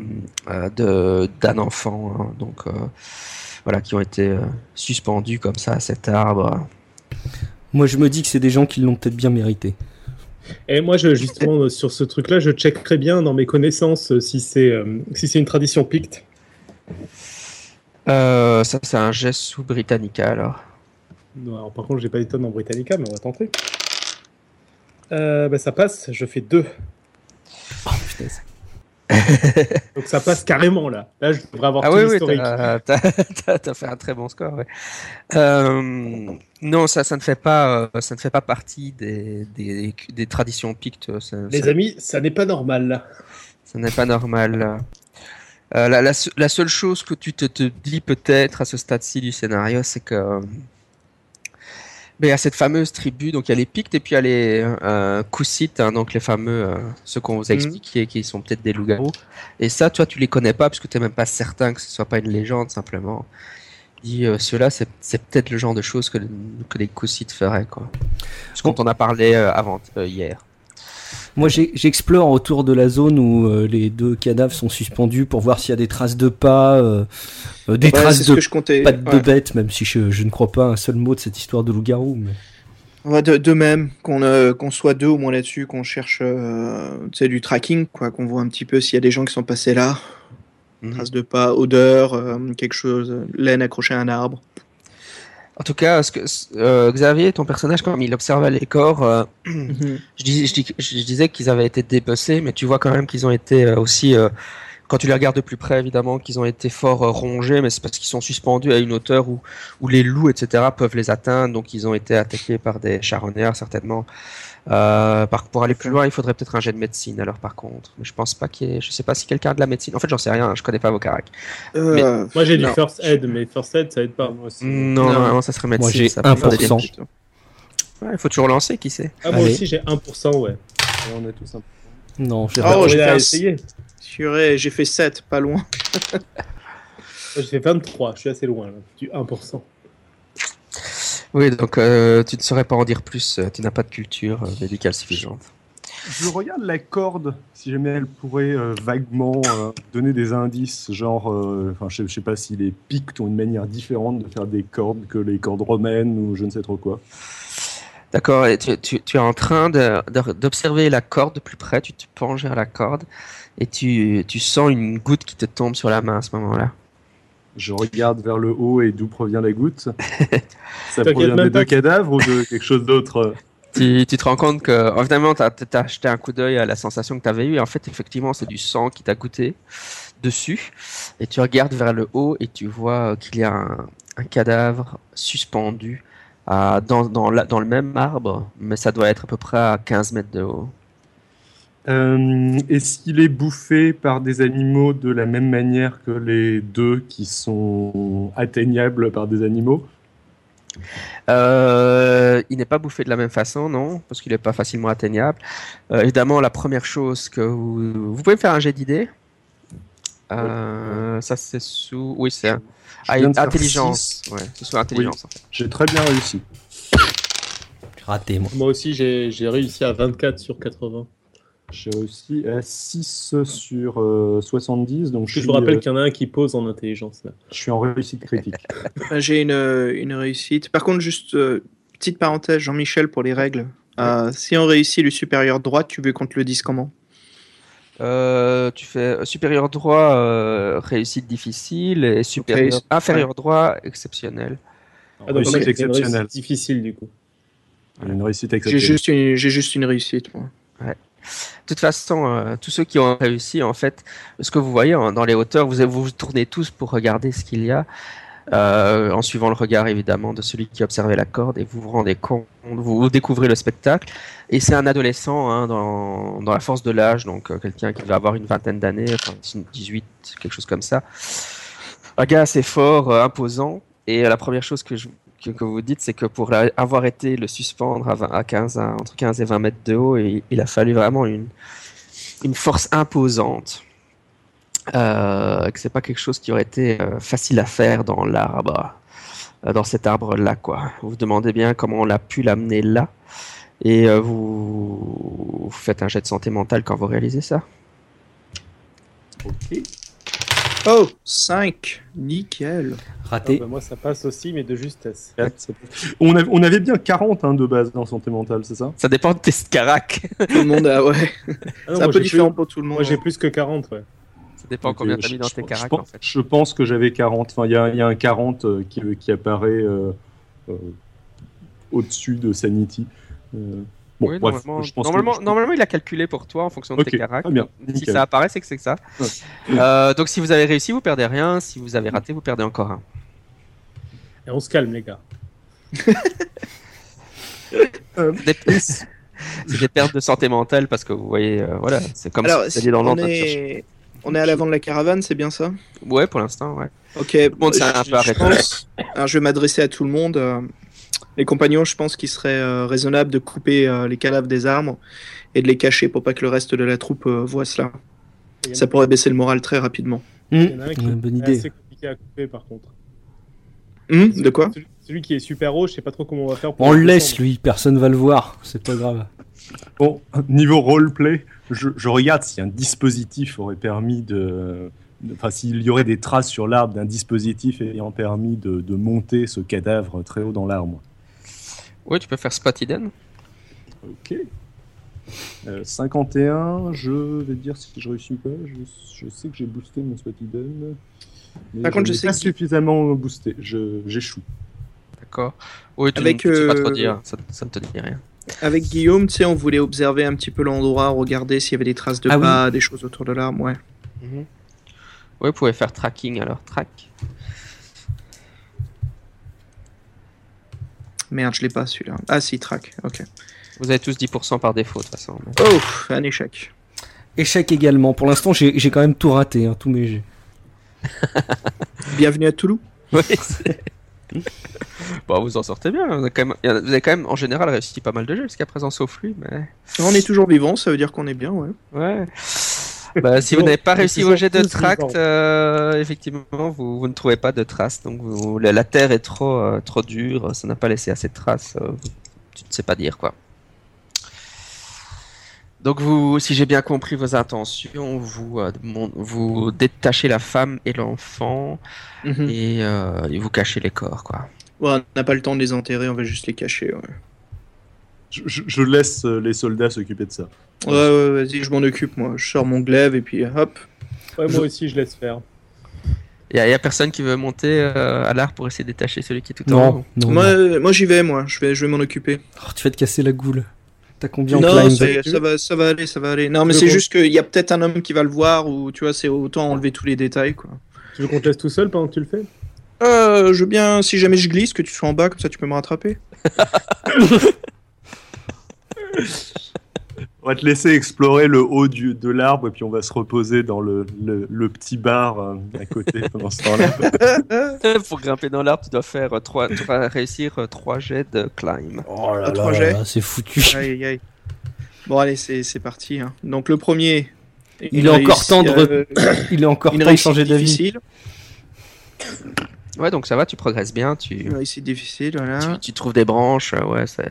de d'un enfant. hein. donc, euh, voilà, qui ont été euh, suspendus comme ça à cet arbre. Moi, je me dis que c'est des gens qui l'ont peut-être bien mérité. Et moi, je, justement, sur ce truc-là, je checkerai bien dans mes connaissances si c'est euh, si c'est une tradition picte. Euh, ça, c'est un geste sous Britannica alors. Non, alors, par contre, j'ai pas des tonnes en Britannica, mais on va tenter. Euh, bah, ça passe, je fais 2. Oh, putain, c'est- Donc ça passe carrément là. Là, je devrais avoir Ah tout oui, oui, l'historique. t'as fait un très bon score. ouais. Euh, non, ça, ça ne fait pas, euh, ça ne fait pas partie des, des, des traditions pictes. Ça, Les ça- amis, ça n'est pas normal ça n'est pas normal. Euh, la, la, se- la seule chose que tu te, te dis peut-être à ce stade-ci du scénario, c'est que ben, il y a cette fameuse tribu, donc il y a les Pictes et puis il y a les euh, Coussites, hein, donc les fameux, euh, ceux qu'on vous a Mhm. expliqué, qui sont peut-être des loups-garous. Et ça, toi, tu les connais pas parce que tu n'es même pas certain que ce soit pas une légende simplement. dis, euh, ceux-là, c'est c'est peut-être le genre de choses que, que les coussites feraient, quoi. Parce qu'on en a parlé euh, avant, euh, hier. Moi, j'explore autour de la zone où euh, les deux cadavres sont suspendus pour voir s'il y a des traces de pas, euh, euh, des Ouais, traces ce de que je comptais. pattes de bêtes, même si je, je ne crois pas un seul mot de cette histoire de loup-garou. Mais... Ouais, de, de même, qu'on euh, soit deux au moins là-dessus, qu'on cherche euh, du tracking, quoi, qu'on voit un petit peu s'il y a des gens qui sont passés là. Mhm. Traces de pas, odeur, euh, quelque chose, laine accrochée à un arbre. En tout cas, ce que, euh, Xavier, ton personnage, quand il observait les corps, euh, je, dis, je, dis- je disais qu'ils avaient été dépecés, mais tu vois quand même qu'ils ont été euh, aussi, euh, quand tu les regardes de plus près, évidemment, qu'ils ont été fort rongés, mais c'est parce qu'ils sont suspendus à une hauteur où, où les loups, etc., peuvent les atteindre, donc ils ont été attaqués par des charognards, certainement. Euh, par, pour aller plus loin, il faudrait peut-être un jet de médecine, alors par contre. Mais je pense pas qu'il y ait, je sais pas si quelqu'un a de la médecine. En fait, j'en sais rien, je connais pas vos caracs. Euh, Moi j'ai du non. first aid, mais first aid ça aide pas. Moi aussi. Non, Non. ça serait médecine. Moi, j'ai ça peut faire des 1%. dégâts. Ouais, il faut toujours lancer, qui sait. Ah, moi Allez. aussi j'ai 1%, ouais. Et on est tous un peu. Non, j'ai Oh, j'ai fait essayé. J'ai fait 7, pas loin. Moi, J'ai fait 23, je suis assez loin là, du 1%. Oui, donc euh, tu ne saurais pas en dire plus, euh, tu n'as pas de culture euh, médicale suffisante. Je regarde la corde, si jamais elle pourrait euh, vaguement euh, donner des indices, genre, euh, je, je sais pas si les Pictes ont une manière différente de faire des cordes que les cordes romaines ou je ne sais trop quoi. D'accord, tu, tu- tu es en train d'observer la corde de plus près, tu te penches vers la corde et tu, tu sens une goutte qui te tombe sur la main à ce moment-là. Je regarde vers le haut et d'où provient la goutte. Ça provient des deux cadavres ou de quelque chose d'autre euh Tu, tu te rends compte que, évidemment, tu as, jeté un coup d'œil à la sensation que tu avais eue, et en fait, effectivement, c'est du sang qui t'a goûté dessus, et tu regardes vers le haut et tu vois euh, qu'il y a un, un cadavre suspendu à- dans, dans, la- dans le même arbre, mais ça doit être à peu près à 15 mètres de haut. Euh, Est-ce qu'il est bouffé par des animaux de la même manière que les deux qui sont atteignables par des animaux? Euh, il n'est pas bouffé de la même façon, non, parce qu'il n'est pas facilement atteignable. Euh, évidemment, la première chose que vous, vous pouvez me faire un jet d'idées. Euh, Ça c'est sous, oui c'est un- ah, intelligence, ouais, c'est sous intelligence. en fait. J'ai très bien réussi. J'ai raté, moi. Moi aussi j'ai j'ai réussi à 24 sur 80. J'ai réussi à 6 sur euh, 70, donc je suis, je vous rappelle euh, qu'il y en a un qui pose en intelligence là. je suis en réussite critique. Euh, J'ai une, euh, une réussite. Par contre, juste euh, petite parenthèse, Jean-Michel, pour les règles. Euh, si on réussit le supérieur droit, tu veux qu'on te le dise comment? Euh, tu fais supérieur droit, euh, réussite difficile, et supérieur, inférieur droit, exceptionnel. Ah, donc réussite exceptionnelle. difficile du coup. Une réussite J'ai exceptionnelle. juste, une- j'ai juste une réussite, moi. De toute façon, euh, tous ceux qui ont réussi, en fait, ce que vous voyez hein, dans les hauteurs, vous vous, tournez tous pour regarder ce qu'il y a, euh, en suivant le regard évidemment de celui qui observait la corde, et vous vous rendez compte, vous, découvrez le spectacle. Et c'est un adolescent hein, dans, la force de l'âge, donc euh, quelqu'un qui va avoir une vingtaine d'années, enfin 18, quelque chose comme ça. Un gars assez fort, imposant. Et la première chose que, je, que, que vous dites, c'est que pour avoir été le suspendre à, 20 à 15, à- entre 15 et 20 mètres de haut, il, a fallu vraiment une, force imposante. Euh, que c'est pas quelque chose qui aurait été euh, facile à faire dans l'arbre, euh, dans cet arbre-là. Vous vous demandez bien comment on a pu l'amener là, et euh, vous... vous faites un jet de santé mentale quand vous réalisez ça. Ok. Oh, 5 Nickel Ah, Raté. bah, moi ça passe aussi mais de justesse. On, av- on avait bien 40 hein, de base dans santé mentale, c'est ça? Ça dépend de tes scaracs. Tout le monde a, ouais. Ah C'est un peu différent plus- pour tout le monde. Moi j'ai plus que 40 ouais. Ça dépend combien t'as mis dans tes caracs, en fait. Je pense que j'avais 40. Enfin, il y a, il y a un 40 euh, qui, qui apparaît euh, euh, au-dessus de Sanity. Euh, bon, Oui, bref, normalement, je pense normalement, que, normalement, il a calculé pour toi en fonction de tes bien, Si ça apparaît, c'est que c'est que ça. Ouais. Euh, donc si vous avez réussi, vous perdez rien. Si vous avez raté, vous perdez encore un. Et on se calme les gars. Des- C'est des pertes de santé mentale parce que vous voyez, euh, voilà, c'est comme Alors, si vous dans l'ordre est... on est à l'avant de la caravane, c'est bien ça? Ouais, pour l'instant, ouais. Ok. s'est je- un peu arrêté. pense- Alors, je vais m'adresser à tout le monde. Les compagnons, je pense qu'il serait euh, raisonnable de couper euh, les cadavres des arbres et de les cacher pour pas que le reste de la troupe euh, voit cela. Ça pourrait baisser le moral très rapidement. il y en a un qui Mmh, bonne est idée. assez compliqué à couper par contre. Hum, de quoi Celui- Celui qui est super haut, je sais pas trop comment on va faire pour On le laisse lui, personne va le voir, c'est pas grave. Bon, niveau roleplay, je, je regarde si un dispositif aurait permis de. de- Enfin, s'il y aurait des traces sur l'arbre d'un dispositif ayant permis de, de monter ce cadavre très haut dans l'arbre. Oui, tu peux faire spot hidden. Ok. Euh, 51, je vais dire si je réussis ou pas. Je, je sais que j'ai boosté mon spot hidden. Mais Par contre, je l'ai sais pas que- suffisamment boosté. Je- J'échoue. D'accord. Oui, tu Avec, ne peux pas trop euh, dire. Ça, ça ne te dit rien. Avec Guillaume, tu sais, on voulait observer un petit peu l'endroit, regarder s'il y avait des traces de Ah oui. pas, des choses autour de l'arbre, ouais. Mhm. Oui, vous pouvez faire tracking alors. Track. Merde, je l'ai pas celui-là. Ah si, track, ok. Vous avez tous 10% par défaut de toute façon. Oh, un échec. Échec également. Pour l'instant, j'ai quand même tout raté, hein, tous mes jets. Bienvenue à Toulouse. Oui, c'est- bon, vous en sortez bien. Vous avez, quand même, il y en a- vous avez quand même en général réussi pas mal de jeux jusqu'à présent, sauf lui. Mais On est toujours vivant, ça veut dire qu'on est bien, ouais. ouais. Bah, si vous n'avez pas réussi vos jets de tract, euh, effectivement, vous, vous ne trouvez pas de traces. Donc, vous- la, la terre est trop, euh, trop dure. Ça n'a pas laissé assez de traces. euh, tu ne sais pas dire quoi. Donc, vous, si j'ai bien compris vos intentions, vous, euh, mon- vous détachez la femme et l'enfant Mhm. et, euh, et vous cachez les corps, quoi. Ouais, on n'a pas le temps de les enterrer, on va juste les cacher, ouais. Je, je- je laisse les soldats s'occuper de ça. Ouais, ouais, vas-y, je m'en occupe, moi. Je sors mon glaive et puis hop. Ouais, Je- moi aussi, je laisse faire. Il y, a- y a personne qui veut monter euh, à l'arbre pour essayer de détacher celui qui est tout en haut? non. Moi, non. euh, moi j'y vais, moi. Je vais, je vais m'en occuper. Oh, tu vas te casser la goule. T'as combien en Non, ça va, ça va aller, ça va aller. Non, mais c'est juste qu'il y a peut-être un homme qui va le voir ou tu vois, c'est autant enlever tous les détails, quoi. Tu veux qu'on te laisse tout seul pendant que tu le fais? Euh, je veux bien, si jamais je glisse, que tu sois en bas, comme ça tu peux me rattraper. On va te laisser explorer le haut du, de l'arbre et puis on va se reposer dans le, le, le petit bar euh, à côté pendant ce temps-là. pour grimper dans l'arbre, tu dois faire euh, trois, tu dois réussir euh, trois jets de climb. Oh là là, c'est foutu. Aïe, aïe, aïe. Bon, allez, c'est c'est parti. hein. Donc, le premier. Il est encore réussi- temps de re- euh, Il est encore temps de changer d'avis. Ouais, donc ça va, tu progresses bien, tu, Une réussite difficile, tu, voilà. tu trouves des branches, euh, ouais, c'est.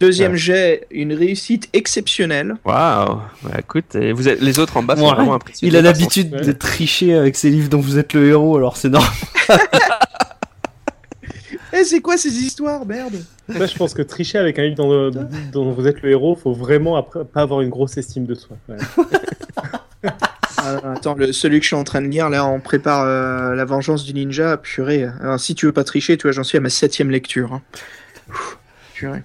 Deuxième Ouais. jet, une réussite exceptionnelle. Waouh! Ouais, écoute, et vous êtes, les autres en bas sont Ouais. vraiment impressionnés. Il a l'habitude Ouais. de tricher avec ses livres dont vous êtes le héros, alors c'est normal. Eh, c'est quoi ces histoires, merde? Moi, je pense que tricher avec un livre dont, dont vous êtes le héros, faut vraiment après, pas avoir une grosse estime de soi. Ouais. Ah, Attends, le, celui que je suis en train de lire, là, on prépare euh, la vengeance du ninja. Purée. Alors, si tu veux pas tricher, tu vois, j'en suis à ma septième lecture. hein. Ouh, Purée.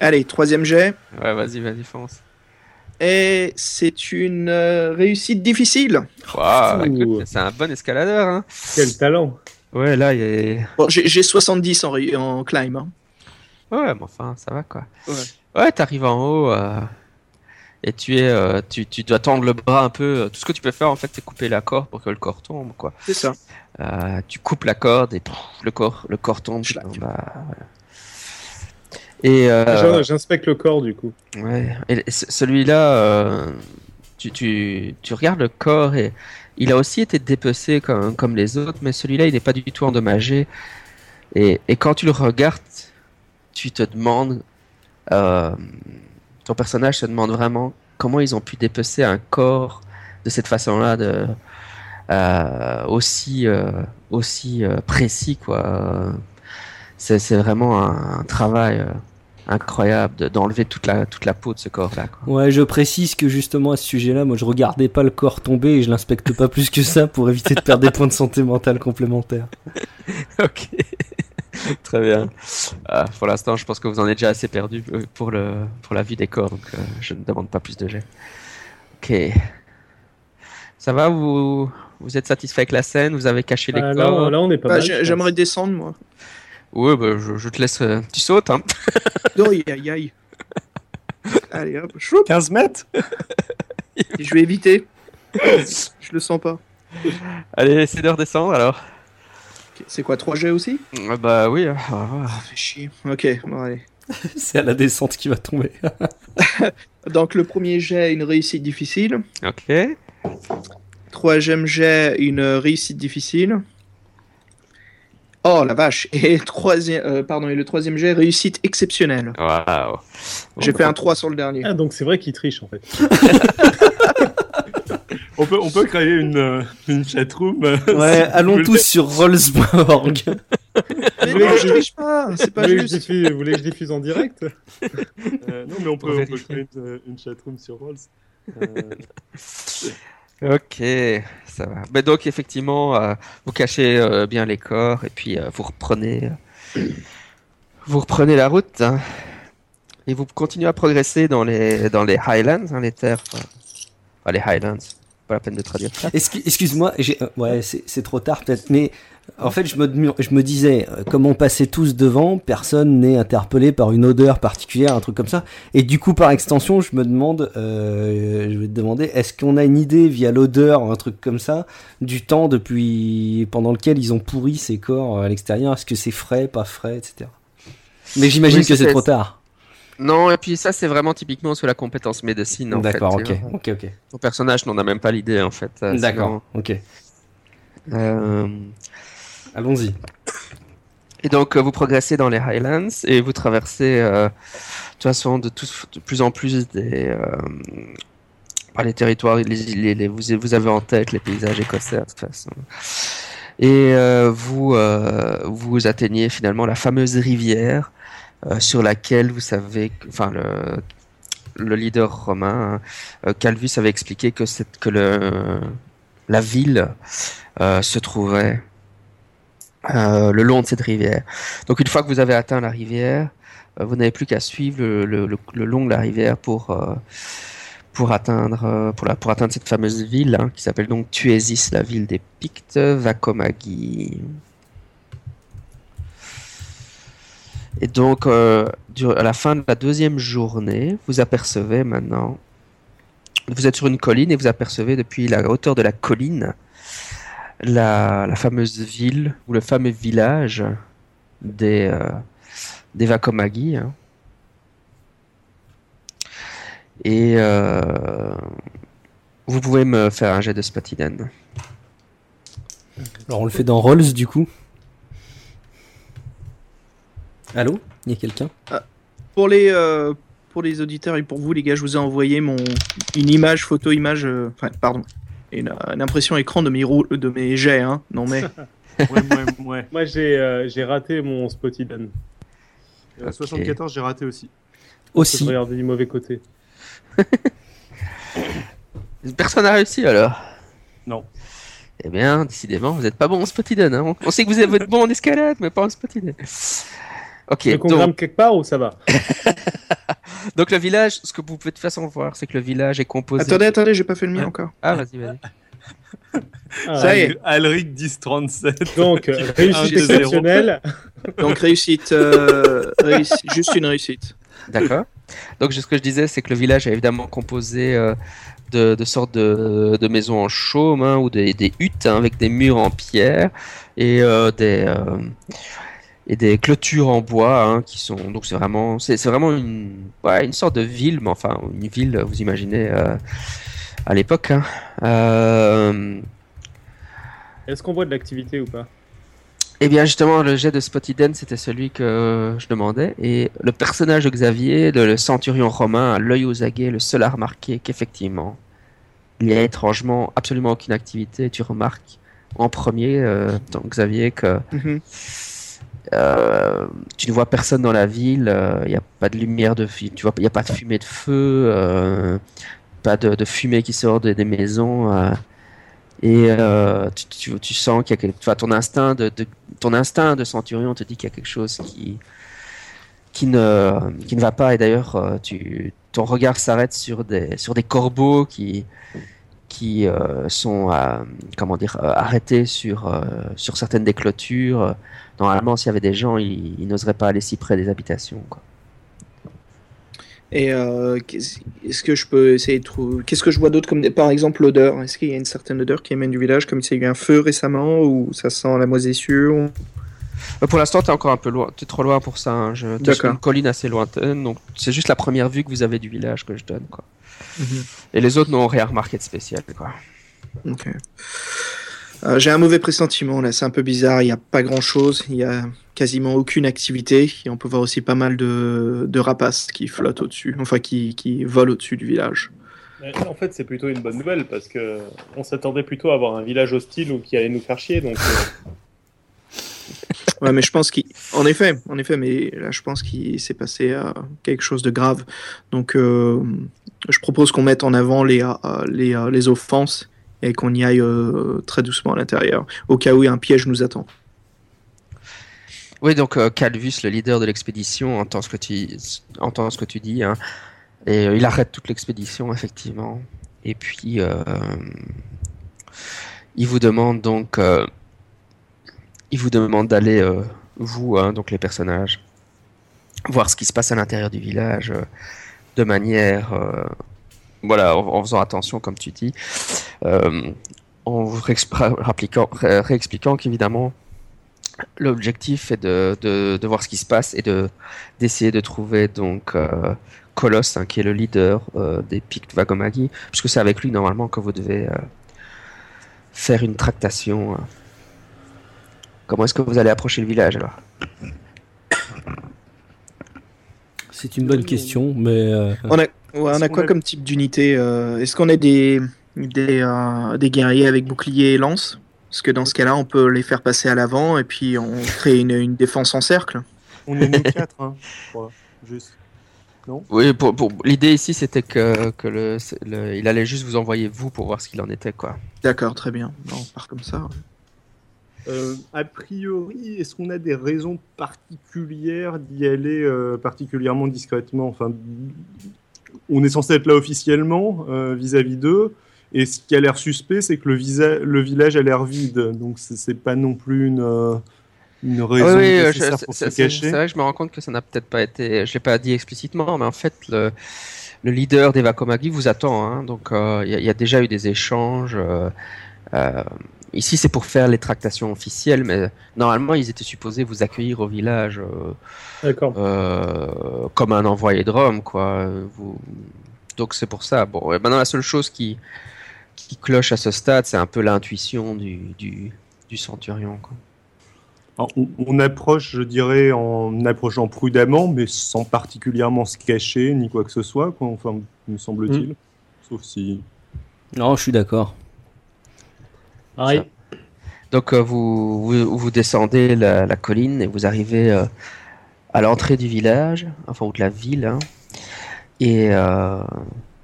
Allez, troisième jet. Ouais, vas-y, vas-y, fonce. Et c'est une euh, réussite difficile. Waouh, Ouh. écoute, c'est un bon escaladeur, hein. Quel talent Ouais, là, il y a. Bon, j'ai j'ai 70 en, en climb. hein. Ouais, mais enfin, ça va quoi. Ouais. Ouais, t'arrives en haut euh, et tu es, euh, tu, tu dois tendre le bras un peu. Tout ce que tu peux faire en fait, c'est couper la corde pour que le corps tombe, quoi. C'est ça. Euh, tu coupes la corde et pff, le corps, le corps tombe. Bah, voilà. Et euh, J'in- J'inspecte le corps du coup. ouais, et ce- celui-là, euh, tu, tu, tu regardes le corps et il a aussi été dépecé comme, comme les autres, mais celui-là, il n'est pas du tout endommagé. Et, et quand tu le regardes, tu te demandes, euh, ton personnage se demande vraiment comment ils ont pu dépecer un corps de cette façon-là, de euh, aussi euh, aussi euh, précis quoi. C'est vraiment un, un travail euh, incroyable de- d'enlever toute la toute la peau de ce corps-là. Ouais, je précise que justement à ce sujet-là, moi je regardais pas le corps tomber et je l'inspecte pas plus que ça pour éviter de perdre des points de santé mentale complémentaires. ok. Très bien. Ah, pour l'instant, je pense que vous en êtes déjà assez perdu euh, pour, le, pour la vie des corps, donc euh, je ne demande pas plus de jets. Ok. Ça va vous, vous êtes satisfait avec la scène? Vous avez caché les Ah, là, corps? là, on est pas Bah. J'aimerais descendre, moi. Oui, bah, je, je te laisse. euh, tu sautes, hein Non, aïe, aïe, aïe. Allez, hop, choup, 15 mètres? Je vais éviter. Je le sens pas. Allez, essaie de redescendre alors. C'est quoi, 3 jets aussi? Ah, bah oui. euh, ah, Ah, fait chier. Ok, bon, allez. C'est à la descente qui va tomber. Donc, le premier jet, une réussite difficile. ok. Troisième jet, une réussite difficile. Oh la vache Et troisième, euh, pardon, et le troisième jet réussite exceptionnelle. Waouh. J'ai fait un 3 sur le dernier. Ah, donc c'est vrai qu'il triche en fait. On peut, on peut créer une, euh, une chatroom. euh, Ouais, si vous allons tous sur rolls.org. Mais non, je triche pas, c'est Vous pas je juste. diffuse, vous voulez que je diffuse en direct Euh, non, mais on peut, on peut créer une, une chatroom sur Rolls. Euh, Ok, ça va. Mais donc effectivement, euh, vous cachez euh, bien les corps et puis euh, vous reprenez, euh, vous reprenez la route hein. et vous continuez à progresser dans les dans les Highlands, hein, les terres, euh, enfin, les Highlands. Pas la peine de traduire ça. Excuse-moi, euh, ouais, c'est trop tard peut-être, mais en fait, je me, dem- je me disais, euh, comme on passait tous devant, personne n'est interpellé par une odeur particulière, un truc comme ça. Et du coup, par extension, je me demande, euh, je vais te demander, est-ce qu'on a une idée via l'odeur, un truc comme ça, du temps depuis pendant lequel ils ont pourri ces corps à l'extérieur? Est-ce que c'est frais, pas frais, etc. Mais j'imagine Oui, que c'est- trop tard. Non, et puis ça c'est vraiment typiquement sur la compétence médecine. D'accord, ok, ok, ok. Ton personnage n'en a même pas l'idée en fait. euh, D'accord, ok. euh, Allons-y. Et donc, euh, vous progressez dans les Highlands et vous traversez, euh, de toute façon, de, plus en plus des, euh, par les territoires, les, les- les- vous, vous avez en tête les paysages écossais, de toute façon. Et vous, vous atteignez finalement la fameuse rivière sur laquelle vous savez, enfin, le, le leader romain, euh, Calvus, avait expliqué que, la ville euh, se trouvait euh, le long de cette rivière. Donc une fois que vous avez atteint la rivière, euh, vous n'avez plus qu'à suivre le, long de la rivière pour, euh, pour, atteindre, euh, pour, atteindre cette fameuse ville hein, qui s'appelle donc Tuesis, la ville des Pictes, Vacomagi. Et donc, euh, à la fin de la deuxième journée, vous apercevez maintenant, vous êtes sur une colline et vous apercevez depuis la hauteur de la colline la, fameuse ville ou le fameux village des, euh, des Vacomagi. hein. Et euh, vous pouvez me faire un jet de Spotiden. Alors on le fait dans Rolls du coup. Allô Il y a quelqu'un Pour les, euh, pour les auditeurs et pour vous, les gars, je vous ai envoyé mon, une image, photo-image, euh, enfin, pardon, une, une impression écran de mes, rou- de mes jets, hein. Non mais, ouais, ouais, ouais. Moi j'ai euh, j'ai raté mon Spotiden. Euh, Ok. 74, j'ai raté aussi. Je Aussi. regardais du mauvais côté. Personne n'a réussi alors? Non. Eh bien, décidément, vous n'êtes pas bon en Spotiden. Hein. On- sait que vous êtes bon en escalade, mais pas en Spotiden. Ok, Le qu'on donc, grimpe quelque part ou ça va donc le village, ce que vous pouvez de toute façon voir, c'est que le village est composé. attendez, attendez, j'ai pas fait le mien Ouais. encore. Ah, vas-y, vas-y. Ah, Ça y est. Alric 1037. Donc, euh, réussite exceptionnelle. Donc réussite, euh, réussi- juste une réussite. D'accord. Donc, ce que je disais, c'est que le village est évidemment composé euh, de, de sortes de, de maisons en chaume hein, ou des, des huttes hein, avec des murs en pierre et euh, des euh, et des clôtures en bois hein, qui sont donc c'est vraiment c'est c'est vraiment une ouais, une sorte de ville, mais enfin une ville, vous imaginez euh, à l'époque. hein. Euh, Est-ce qu'on voit de l'activité ou pas? Eh bien, justement, le jet de Spotiden, c'était celui que je demandais. Et le personnage de Xavier, le, le centurion romain, l'œil aux aguets, le seul à remarquer qu'effectivement, il y a étrangement absolument aucune activité. Tu remarques en premier, euh, donc Xavier, que Mhm. Euh, tu ne vois personne dans la ville. euh, Il n'y a pas de lumière de, fi- tu vois, il n'y a pas de fumée de feu, euh, pas de, fumée qui sort de- des maisons. euh, et euh, tu, sens qu'il y a enfin, ton instinct de, de- ton instinct de centurion te dit qu'il y a quelque chose qui qui ne qui ne va pas. Et d'ailleurs, euh, tu ton regard s'arrête sur des sur des corbeaux qui qui euh, sont euh, comment dire euh, arrêtés sur euh, sur certaines des clôtures. Normalement, s'il y avait des gens, ils, ils n'oseraient pas aller si près des habitations. Quoi. Et euh, qu'est-ce est-ce que je peux essayer de trouver Qu'est-ce que je vois d'autre comme par exemple l'odeur? Est-ce qu'il y a une certaine odeur qui émane du village, comme s'il y a eu un feu récemment ou ça sent la moisissure ou- Euh, Pour l'instant, t'es encore un peu loin, t'es trop loin pour ça. Hein. Je, D'accord. une colline assez lointaine, donc c'est juste la première vue que vous avez du village que je donne, quoi. Et les autres n'ont rien remarqué de spécial, quoi. Ok. Euh, J'ai un mauvais pressentiment là, c'est un peu bizarre. Il n'y a pas grand chose, il y a quasiment aucune activité. Et on peut voir aussi pas mal de, de rapaces qui flottent au-dessus, enfin qui, qui volent au-dessus du village. En fait, c'est plutôt une bonne nouvelle parce que on s'attendait plutôt à avoir un village hostile ou qui allait nous faire chier. Donc, euh, Ouais, mais je pense qu'en effet, en effet, mais là, je pense qu'il s'est passé euh, quelque chose de grave. Donc, euh, je propose qu'on mette en avant les, les, les offenses et qu'on y aille euh, très doucement à l'intérieur, au cas où un piège nous attend. Oui, donc euh, Calvus, le leader de l'expédition, entend ce que tu, entend ce que tu dis, hein, et euh, il arrête toute l'expédition, effectivement. Et puis, il vous demande donc, il vous demande d'aller, vous, hein, donc les personnages, voir ce qui se passe à l'intérieur du village, de manière, voilà, en, faisant attention, comme tu dis, en vous réexpliquant qu'évidemment, L'objectif est de, de, de voir ce qui se passe et de d'essayer de trouver donc euh, Colosse, hein, qui est le leader euh, des Pictes Vagomagi, puisque c'est avec lui normalement que vous devez euh, faire une tractation. euh. Comment est-ce que vous allez approcher le village alors? C'est une bonne question, mais euh, On a, ouais, on Est-ce a qu'on quoi a- comme type d'unité euh, Est-ce qu'on a des, des, euh, des guerriers avec bouclier et lance Parce que dans ce cas-là, on peut les faire passer à l'avant et puis on crée une, une défense en cercle. On est nous quatre, hein, je crois. Juste. Oui, pour, pour- l'idée ici c'était que, que le, le- il allait juste vous envoyer vous pour voir ce qu'il en était quoi. D'accord, très bien. On part comme ça. Euh, a priori, est-ce qu'on a des raisons particulières d'y aller euh, particulièrement discrètement? Enfin, on est censé être là officiellement euh, vis-à-vis d'eux, et ce qui a l'air suspect, c'est que le, visa- le village a l'air vide, donc c'est pas non plus une, euh, une raison Ah oui, nécessaire je- pour c'est se c'est- cacher. c'est vrai que je me rends compte que ça n'a peut-être pas été, je l'ai pas dit explicitement, mais en fait le, le leader des Vakomagi vous attend, hein, donc euh, il y, a- il y a déjà eu des échanges. euh, euh, ici c'est pour faire les tractations officielles, mais normalement ils étaient supposés vous accueillir au village euh, D'accord. euh, comme un envoyé de Rome, quoi. Vous... Donc c'est pour ça. Bon, et maintenant la seule chose qui qui cloche à ce stade, c'est un peu l'intuition du, du du centurion. Quoi. Alors, on, on approche, je dirais, en approchant prudemment, mais sans particulièrement se cacher ni quoi que ce soit, quoi. Enfin, me semble-t-il. Mm. Sauf si. non, je suis d'accord. Pareil. Donc euh, vous, vous, vous descendez la, la colline et vous arrivez euh, à l'entrée du village, enfin ou de la ville. hein. et euh,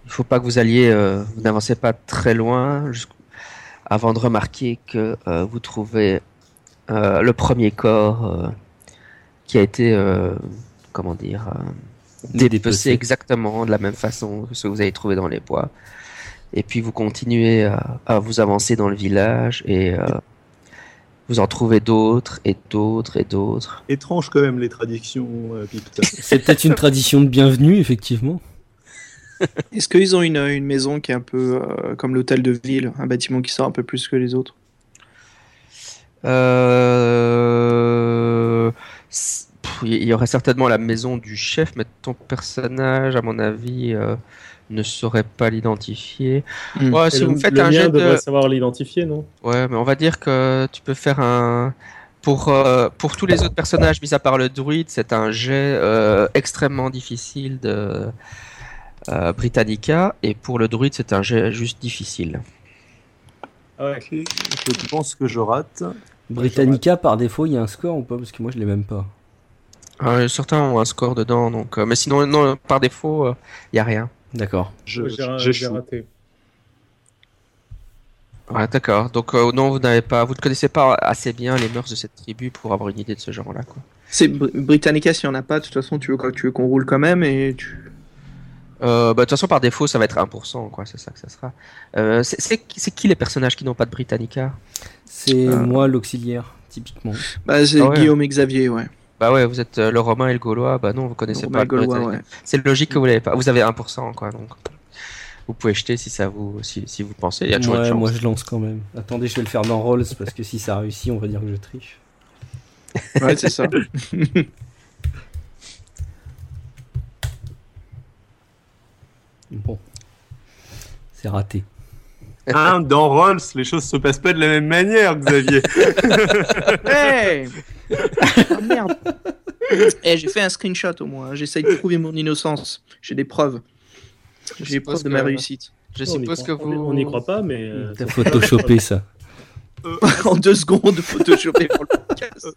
il faut pas que vous alliez, euh, vous n'avancez pas très loin avant de remarquer que euh, vous trouvez euh, le premier corps euh, qui a été, euh, comment dire, euh, dépecé exactement de la même façon que ce que vous avez trouvé dans les bois. Et puis vous continuez à, à vous avancer dans le village et euh, vous en trouvez d'autres et d'autres et d'autres. Étrange quand même les traditions, euh. C'est peut-être une tradition de bienvenue, effectivement. Est-ce qu'ils ont une, une maison qui est un peu euh, comme l'hôtel de ville, un bâtiment qui sort un peu plus que les autres? Euh... pff, Il y aurait certainement la maison du chef, mais ton personnage, à mon avis, euh, ne saurait pas l'identifier. Hmm. Ouais, si le, vous me faites le un jet devrait de... savoir l'identifier, non? Ouais, mais on va dire que tu peux faire un... Pour, euh, pour tous les autres personnages, mis à part le druide, c'est un jet euh, extrêmement difficile de euh, Britannica, et pour le druide, c'est un jet juste difficile. Ah Je pense que je rate. Britannica, par défaut, il y a un score ou pas? Parce que moi, je l'ai même pas. Euh, certains ont un score dedans, donc... euh, mais sinon, non, par défaut, il n'y a rien. D'accord. Je- J'ai raté. Ouais, d'accord. Donc euh, non, vous n'avez pas, vous ne connaissez pas assez bien les mœurs de cette tribu pour avoir une idée de ce genre-là, quoi. C'est Br- Britannica, s'il n'y en a pas, de toute façon, tu veux, tu veux qu'on roule quand même et tu... Euh, bah, de toute façon, par défaut, ça va être 1%, quoi. C'est ça que ça sera. Euh, c'est- qui les personnages qui n'ont pas de Britannica? C'est Euh. moi l'auxiliaire, typiquement. Bah, c'est Ah ouais. Guillaume et Xavier, ouais. Bah ouais, vous êtes euh, le romain et le gaulois. Bah non, vous connaissez Romain pas le Gaulois, ouais. C'est logique que vous l'avez pas. Vous avez 1%, quoi. Donc vous pouvez jeter si ça vous, si, si vous pensez. Il y a toujours une Ouais, chance. moi, je lance quand même. Attendez, je vais le faire dans Rolls, parce que si ça réussit, on va dire que je triche. Ouais, c'est ça. Bon. C'est raté. Hein, dans Rolls, les choses se passent pas de la même manière, Xavier. Hey Ah, merde Eh, j'ai fait un screenshot au moins. J'essaye de prouver mon innocence. J'ai des preuves. J'ai des preuves de ma que- réussite. Je On suppose que vous. On n'y croit pas, mais. euh, T'as ça- photoshopé ça. en deux secondes de photoshopper pour le podcast.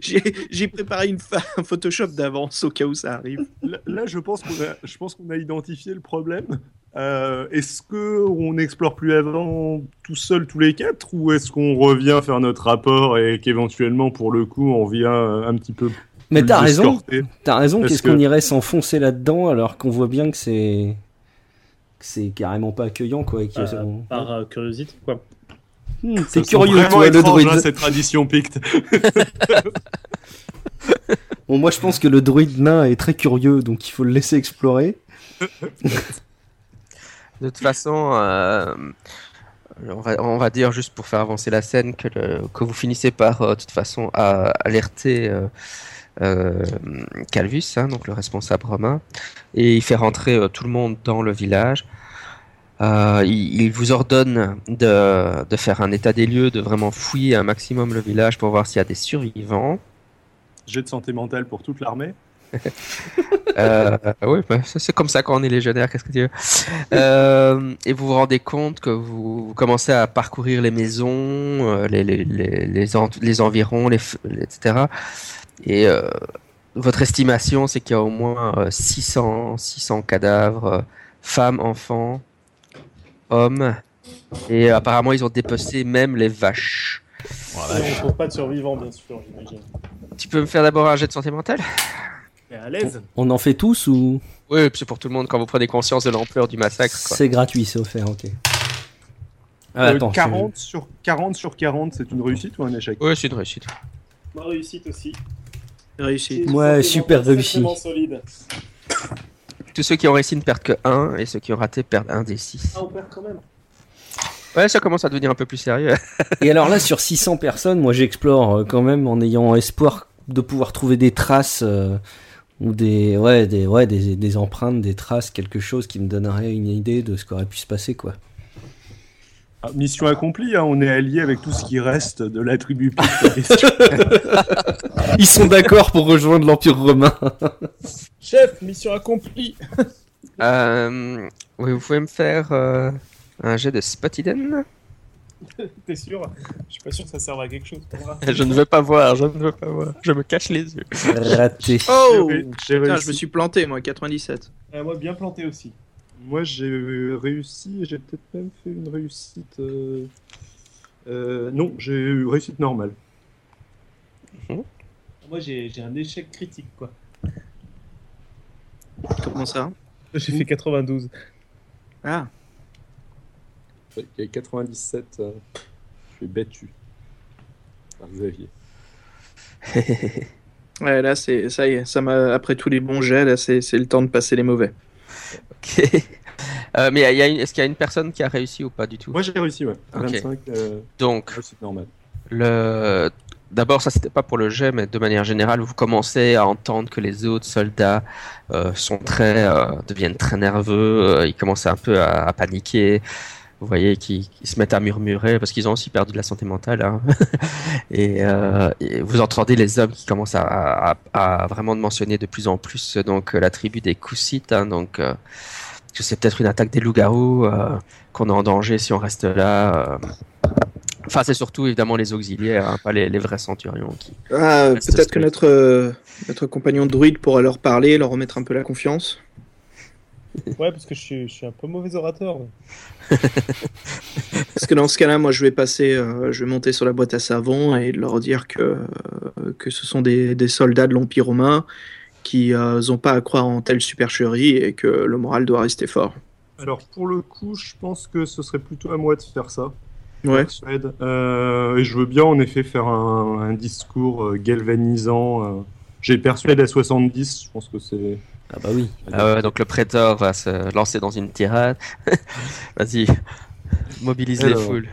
J'ai j'ai préparé une fa- un Photoshop d'avance au cas où ça arrive. Là, là, je pense qu'on a, je pense qu'on a identifié le problème. Euh, est-ce que on n'explore plus avant tout seul tous les quatre ou est-ce qu'on revient faire notre rapport et qu'éventuellement pour le coup on vient un petit peu Mais plus t'as raison, escorter t'as raison. Qu'est-ce que- qu'on irait s'enfoncer là-dedans alors qu'on voit bien que c'est c'est carrément pas accueillant quoi. euh, par euh, curiosité, quoi. Hmm, T'es sent curieux vraiment toi le étrange, druide. hein, cette tradition picte. Bon moi je pense que le druide nain est très curieux donc il faut le laisser explorer. De toute façon, euh, on, va, on va dire juste pour faire avancer la scène que, le- que vous finissez par euh, de toute façon à alerter euh, euh, Calvus, hein, donc le responsable romain, et il fait rentrer euh, tout le monde dans le village. Euh, il, il vous ordonne de, de faire un état des lieux, de vraiment fouiller un maximum le village pour voir s'il y a des survivants. Jet de santé mentale pour toute l'armée. Euh, oui, bah, c'est comme ça quand on est légionnaire, qu'est-ce que tu veux Euh, Et vous vous rendez compte que vous, vous commencez à parcourir les maisons, les, les, les, les, en- les environs, etc. Et votre estimation, c'est qu'il y a au moins euh, 600, 600 cadavres, femmes, enfants, hommes. Et apparemment, ils ont dépecé même les vaches. On trouve pas de survivants, bien sûr, j'imagine. Tu peux me faire d'abord un jet de santé mentale? Mais à l'aise? On en fait tous ou? Oui, c'est pour tout le monde quand vous prenez conscience de l'ampleur du massacre. quoi. c'est gratuit, c'est offert, ok. Ah, Euh, attends, 40 sur 40 sur 40, c'est une réussite ou un échec? Oui, c'est une réussite. Ma réussite aussi. Réussi. C'est Ouais, super réussi. extrêmement solide. Tous ceux qui ont réussi ne perdent que 1 et ceux qui ont raté perdent un des 6. Ah, on perd quand même. Ouais, ça commence à devenir un peu plus sérieux. Et alors là, sur 600 personnes, moi j'explore euh, quand même en ayant espoir de pouvoir trouver des traces euh, ou des, ouais, des, ouais, des, des empreintes, des traces, quelque chose qui me donnerait une idée de ce qu'aurait pu se passer, quoi. Ah, Mission accomplie, hein, on est allié avec tout ce qui reste de la tribu. Ils sont d'accord pour rejoindre l'Empire romain. Chef, mission accomplie. Euh, oui, vous pouvez me faire euh, un jet de spot hidden T'es sûr? Je suis pas sûr que ça serve à quelque chose pour moi. Je ne veux pas voir, je ne veux pas voir. Je me cache les yeux. Raté. Oh Putain, je me suis planté, moi, 97. Euh, moi, bien planté aussi. Moi, j'ai réussi, j'ai peut-être même fait une réussite. euh, euh, non, j'ai eu réussite normale. Moi, j'ai j'ai un échec critique, quoi. Comment ça? J'ai fait 92. Ah, Il y a 97, euh, je suis battu par Xavier. ouais, là, c'est ça y est, ça m'a après tous les bons jets, là, c'est c'est le temps de passer les mauvais. Ok. Euh, mais est-ce qu'il y a une personne qui a réussi ou pas du tout? Moi, j'ai réussi, ouais. Ok. 25, euh, Donc, le... d'abord, ça c'était pas pour le jet, mais de manière générale, vous commencez à entendre que les autres soldats euh, sont très, euh, deviennent très nerveux, ils commencent un peu à, à paniquer. Vous voyez qu'ils se mettent à murmurer parce qu'ils ont aussi perdu de la santé mentale. hein. et, euh, et vous entendez les hommes qui commencent à, à- à vraiment mentionner de plus en plus donc la tribu des Coussites. hein, donc euh, que c'est peut-être une attaque des loups-garous, euh, qu'on est en danger si on reste là. euh. Enfin, c'est surtout évidemment les auxiliaires, hein, pas les, les vrais centurions. Qui... Ah, peut-être que notre compagnon druide pourra leur parler, leur remettre un peu la confiance. Ouais, parce que je suis, je suis un peu mauvais orateur. Parce que dans ce cas-là, moi, je vais passer, euh, je vais monter sur la boîte à savon et leur dire que, euh, que ce sont des, des soldats de l'Empire romain qui n'ont pas à croire en telle supercherie et que le moral doit rester fort. Alors, pour le coup, je pense que ce serait plutôt à moi de faire ça. Ouais. Euh, et je veux bien, en effet, faire un, un discours euh, galvanisant. euh. J'ai persuadé à 70, je pense que c'est. Ah bah oui. Ah ouais, donc le prétor va se lancer dans une tirade. Vas-y, mobilise les foules.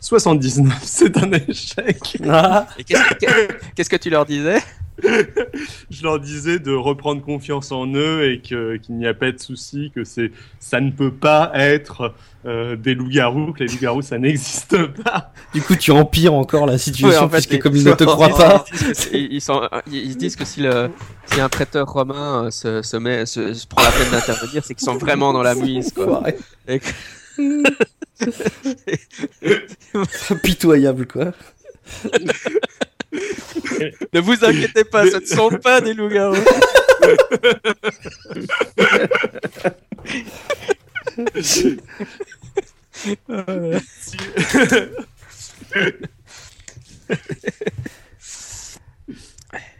79, c'est un échec. Ah, Et qu'est-ce que, qu'est-ce que tu leur disais? je leur disais de reprendre confiance en eux et que qu'il n'y a pas de souci, que c'est ça ne peut pas être euh, des loups-garous, que les loups-garous ça n'existe pas. Du coup, tu empires encore la situation Ouais, en fait, puisque les- comme ils ne te croient pas. Ils, disent que- ils, sont- ils se disent que si, le, si un prêteur romain euh, se, se, met, se, se prend la peine d'intervenir, c'est qu'ils sont vraiment dans la mise. Quoi. Enfoiré. Et que- Pitoyable, quoi. ne vous inquiétez pas, ce ne sont pas des loups-garous.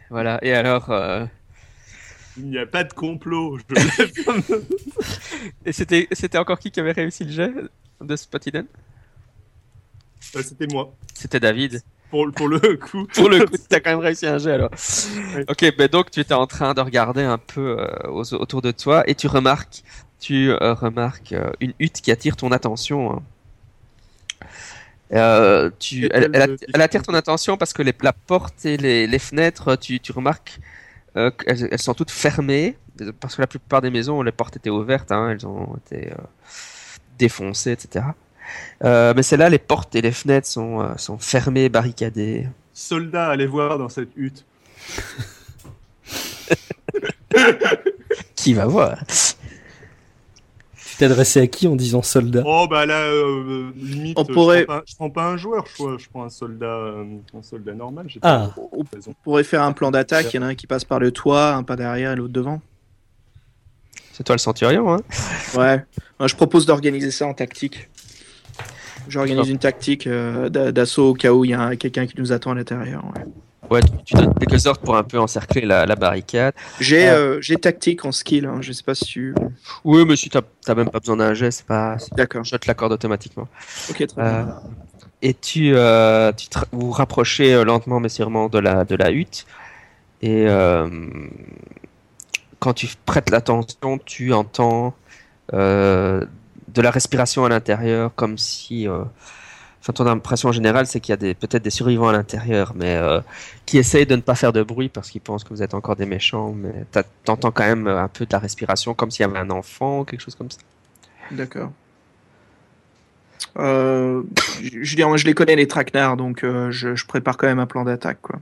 Voilà, et alors, euh, Il n'y a pas de complot. Je... et c'était, c'était encore qui qui avait réussi le jet de Spotiden Bah, C'était moi. C'était David. Pour, pour le coup. Pour le coup, t'as quand même réussi un jet alors. Oui. Ok, ben donc tu étais en train de regarder un peu euh, aux- autour de toi et tu remarques, tu euh, remarques euh, une hutte qui attire ton attention. hein. Tu, elle, attire ton attention parce que les, la porte et les, les fenêtres, tu, tu remarques qu'elles elles sont toutes fermées parce que la plupart des maisons, les portes étaient ouvertes, hein, elles ont été défoncées, etc. Euh, mais celles-là, les portes et les fenêtres sont, euh, sont fermées, barricadées. Soldats, allez voir dans cette hutte. Qui va voir? Tu t'es adressé à qui en disant soldat? Oh bah là, euh, limite, On je pourrait- prends pas- je prends pas un joueur, je prends, je prends un soldat, euh, un soldat normal. pas Ah. On pourrait faire un plan d'attaque, il y en a un qui passe par le toit, un pas derrière et l'autre devant. C'est toi le centurion, hein? Ouais. Moi, je propose d'organiser ça en tactique. J'organise une tactique euh, d'a- d'assaut au cas où il y a quelqu'un qui nous attend à l'intérieur. ouais. Ouais, tu, tu donnes quelques ordres pour un peu encercler la, la barricade. J'ai euh, j'ai tactique en skill, hein, je sais pas si tu... Oui, mais si t'as t'as même pas besoin d'un jet, c'est pas. D'accord, Je te l'accorde automatiquement. ok, très Euh, bien. et tu, euh, tu te- vous rapprochez euh, lentement mais sûrement de la, de la hutte. Et euh, quand tu prêtes l'attention, tu entends euh, de la respiration à l'intérieur, comme si. euh, Enfin, ton impression générale, c'est qu'il y a des- peut-être des survivants à l'intérieur, mais euh, qui essayent de ne pas faire de bruit parce qu'ils pensent que vous êtes encore des méchants. Mais t'entends quand même un peu de la respiration, comme s'il y avait un enfant, quelque chose comme ça. D'accord. Euh, je je veux dire, moi je les connais les traquenards, donc euh, je, je prépare quand même un plan d'attaque. quoi.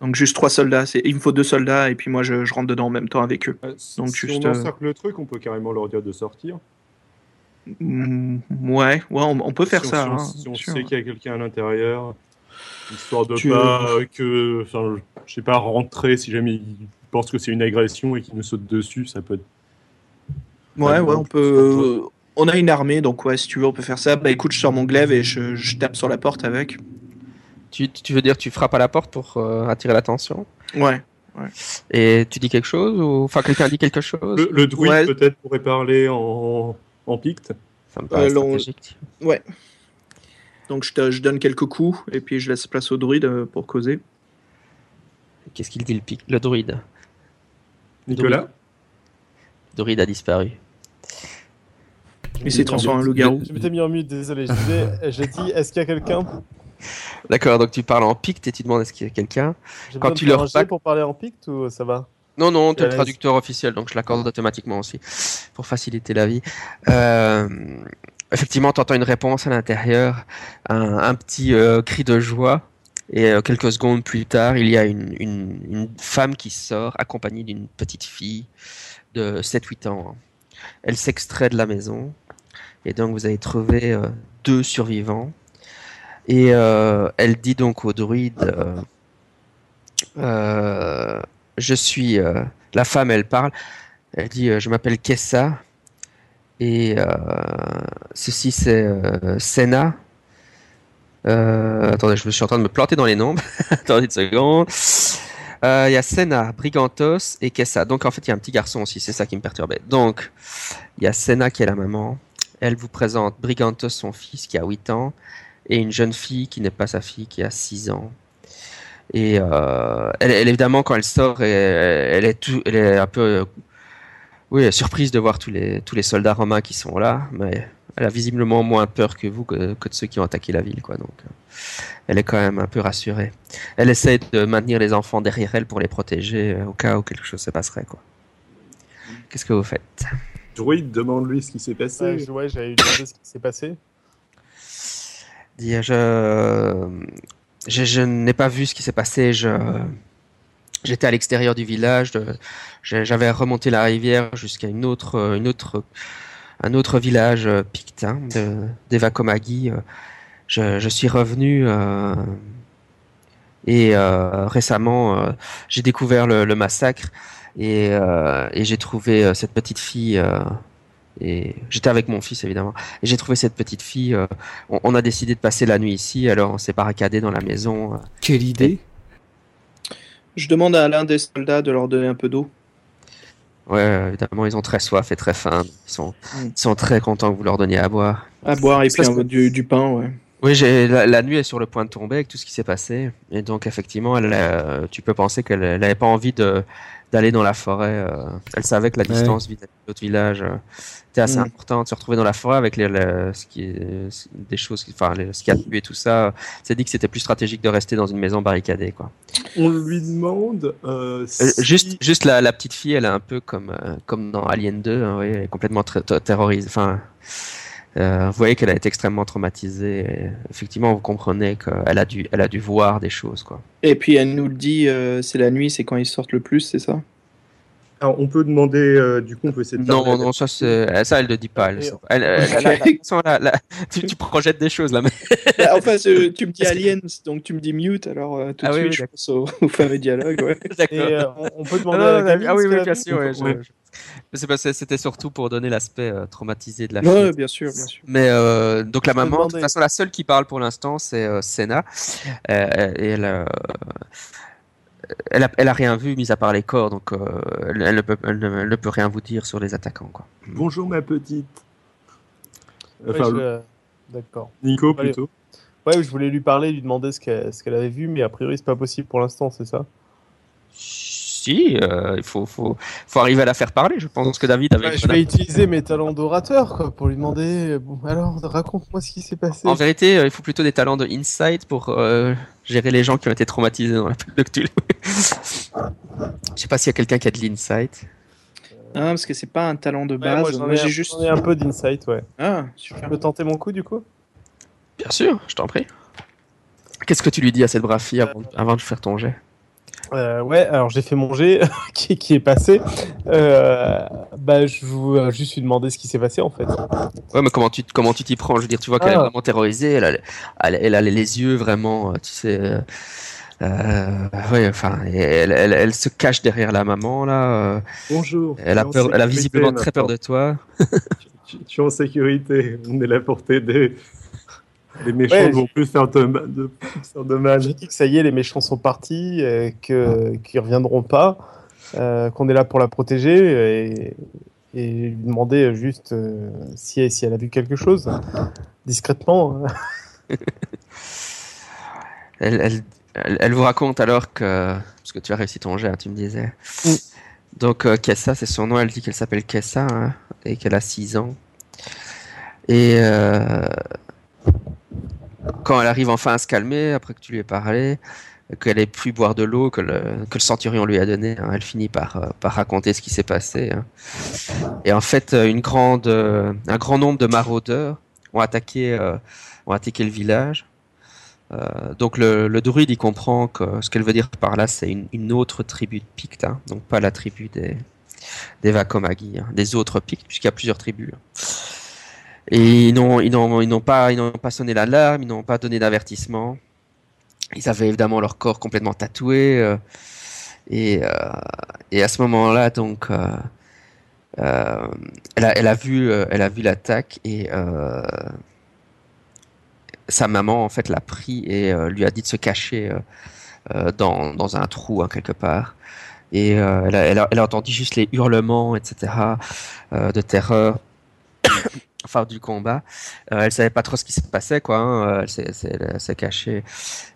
Donc juste trois soldats, c'est- il me faut deux soldats et puis moi je, je rentre dedans en même temps avec eux. Euh, si Donc, si juste, on euh, encercle le truc, on peut carrément leur dire de sortir. Mm, ouais, ouais, on, on peut faire si ça. Si on, hein, si on bien sûr. sait qu'il y a quelqu'un à l'intérieur, histoire de Tu- pas que, enfin, je sais pas, rentrer si jamais ils pensent que c'est une agression et qu'ils nous sautent dessus, ça peut être. Ouais, Ouais, on peut. On a une armée, donc ouais, si tu veux, on peut faire ça. Bah écoute, je sors mon glaive et je, je tape sur la porte avec. Tu, tu veux dire tu frappes à la porte pour euh, attirer l'attention? Ouais. Et tu dis quelque chose ou enfin quelqu'un dit quelque chose? Le, le druide Ouais. peut-être pourrait parler en, en picte. Ça me paraît Euh, stratégique. Donc je, te- je donne quelques coups et puis je laisse place au druide euh, pour causer. Qu'est-ce qu'il dit le pic Le druide? Nicolas? Le druide a disparu. Il s'est transformé en loup-garou. Je m'étais mis en mute, désolé. Je disais, j'ai dit, est-ce qu'il y a quelqu'un? D'accord, donc tu parles en picte et tu demandes est-ce qu'il y a quelqu'un? Quand tu leur pour parler en picte ou ça va? Non, non, t'es À le traducteur officiel, donc je l'accorde automatiquement aussi, pour faciliter la vie. Euh, effectivement, t'entends une réponse à l'intérieur, un, un petit euh, cri de joie, et euh, quelques secondes plus tard, il y a une, une, une femme qui sort, accompagnée d'une petite fille de 7-8 ans. Elle s'extrait de la maison, et donc vous avez trouvé deux survivants. Et elle dit donc au druide... euh, je suis euh, la femme, elle parle. Elle dit euh, je m'appelle Kessa et euh, ceci c'est Senna. Attendez, je suis en train de me planter dans les noms. attendez une seconde. Il y a Senna, Brigantos et Kessa. Donc en fait il y a un petit garçon aussi, c'est ça qui me perturbait. Donc il y a Senna qui est la maman. Elle vous présente Brigantos, son fils qui a 8 ans, et une jeune fille qui n'est pas sa fille qui a 6 ans. Et euh, elle, elle, évidemment, quand elle sort, elle, elle est, tout, elle est un peu euh, oui, surprise de voir tous les, tous les soldats romains qui sont là. Mais elle a visiblement moins peur que vous que, que de ceux qui ont attaqué la ville, quoi. Donc, euh, elle est quand même un peu rassurée. Elle essaie de maintenir les enfants derrière elle pour les protéger euh, au cas où quelque chose se passerait, quoi. Qu'est-ce que vous faites? Druid, demande-lui ce qui s'est passé. Je- ouais, j'avais eu demandé ce qui s'est passé. Dire, je, je, n'ai pas vu ce qui s'est passé. J'étais à l'extérieur du village. j'avais remonté la rivière jusqu'à une autre, euh, une autre, un autre village euh, pictin de, d'Evakomagi. Euh, Je, suis revenu et récemment, j'ai découvert le, massacre et, j'ai trouvé cette petite fille. Et j'étais avec mon fils évidemment. Et j'ai trouvé cette petite fille. euh, on, on a décidé de passer la nuit ici, alors on s'est barricadé dans la maison. euh. Quelle idée Je demande à l'un des soldats de leur donner un peu d'eau. Ouais, évidemment, ils ont très soif et très faim. Ils sont, Mm. ils sont très contents que vous leur donniez à boire. À boire et puis un- du pain, ouais. Oui, la, la nuit est sur le point de tomber avec tout ce qui s'est passé. Et donc, effectivement, elle, euh, tu peux penser qu'elle n'avait pas envie d'aller dans la forêt. euh. elle savait que la Ouais. distance vis-à-vis de l'autre village euh, était assez Mm. importante. Se retrouver dans la forêt avec les, les- ce qui est, des choses, qui- enfin, les, ce qui a tué et tout ça, c'est dit que c'était plus stratégique de rester dans une maison barricadée, quoi. On lui demande euh, Euh, si- Juste, juste la, la petite fille, elle est un peu comme, euh, comme dans Alien 2, hein, oui, elle est complètement ter- ter- terrorisée. Enfin, euh, vous voyez qu'elle a été extrêmement traumatisée. et effectivement, vous comprenez qu'elle a dû, elle a dû voir des choses, quoi. Et puis elle nous le dit, euh, c'est la nuit, c'est quand ils sortent le plus, c'est ça? Alors, on peut demander, euh, du coup, on peut essayer de Non, non, ça, c'est, ça, elle le dit pas. Elle, elle, elle- Ok. elle- elle- attention, là, là, tu, tu projettes des choses là, mais Bah, Enfin, tu me dis aliens, donc tu me dis mute, alors euh, tout de Ah oui, suite, oui, je pense au, au fameux dialogue, ouais. Et euh, on, on peut demander non, à la ah oui, oui, bien sûr. ouais, je- Ouais. je- mais c'est parce que c'était surtout pour donner l'aspect euh, traumatisé de la fille. Ouais, bien sûr, bien sûr. Mais euh, donc la maman, de toute façon, la seule qui parle pour l'instant, c'est euh, Senna. Euh, et elle, euh, elle, a, elle a rien vu, mis à part les corps, donc euh, elle, elle ne peut, elle, ne, elle ne peut rien vous dire sur les attaquants. Quoi. Bonjour ma petite. Je- D'accord. Nico Allez. plutôt. Ouais, je voulais lui parler, lui demander ce qu'elle ce qu'elle avait vu, mais a priori, c'est pas possible pour l'instant, c'est ça? Si, euh, il faut, faut, faut arriver à la faire parler. Je pense que David avait. Ouais, Je vais utiliser mes talents d'orateur, quoi, pour lui demander. Bon, alors, raconte-moi ce qui s'est passé. En vérité, euh, il faut plutôt des talents de insight pour euh, gérer les gens qui ont été traumatisés dans la de Cthulhu. Je sais pas s'il y a quelqu'un qui a de l'insight. Ah, parce que c'est pas un talent de base. moi, j'ai juste. j'en ai un peu d'insight, ouais. Ah, Je super. peux tenter mon coup, du coup? Bien sûr, je t'en prie. Qu'est-ce que tu lui dis à cette brave fille avant, avant de faire ton jet? Euh, ouais, alors j'ai fait mon jet qui, qui est passé. Euh, bah, je vous euh, juste lui demander ce qui s'est passé en fait. Ouais, mais comment tu comment tu t'y prends? Je veux dire, tu vois qu'elle est Ah. vraiment terrorisée. Elle a, elle, elle a les yeux vraiment, euh, tu sais. Ouais, enfin, elle, elle, elle se cache derrière la maman là. Bonjour. elle a peur, elle a visiblement très peur de toi. Tu, tu es en sécurité. On est là pour t'aider. Les méchants Ouais, ne vont plus faire de, de, faire de mal. J'ai dit que ça y est, les méchants sont partis, euh, que qu'ils reviendront pas, euh, qu'on est là pour la protéger et, et lui demander juste euh, si, si elle a vu quelque chose discrètement. Elle, elle, elle, elle vous raconte alors que parce que tu as réussi ton jet, hein, tu me disais. Mm. Donc euh, Kessa, c'est son nom. Elle dit qu'elle s'appelle Kessa hein, et qu'elle a 6 ans. Et euh, quand elle arrive enfin à se calmer, après que tu lui aies parlé, qu'elle ait pu boire de l'eau que le, que le centurion lui a donné, hein, elle finit par, euh, par raconter ce qui s'est passé. hein. Et en fait, euh, une grande, euh, un grand nombre de maraudeurs ont attaqué, euh, ont attaqué le village. Euh, donc le, le druide il comprend que ce qu'elle veut dire par là c'est une, une autre tribu de Pictes, hein, donc pas la tribu des, des Vakomagi, hein, des autres Pictes puisqu'il y a plusieurs tribus. Et ils n'ont pas ils n'ont pas sonné l'alarme, ils n'ont pas donné d'avertissement. Ils avaient évidemment leur corps complètement tatoué euh, et euh, et à ce moment-là donc euh, elle a vu l'attaque et sa maman en fait l'a pris et lui a dit de se cacher dans, un trou hein, quelque part. Et elle, a, entendu juste les hurlements, etc., de terreur, enfin du combat. Euh, elle savait pas trop ce qui se passait, quoi. hein, Elle s'est- s'est elle s'est cachée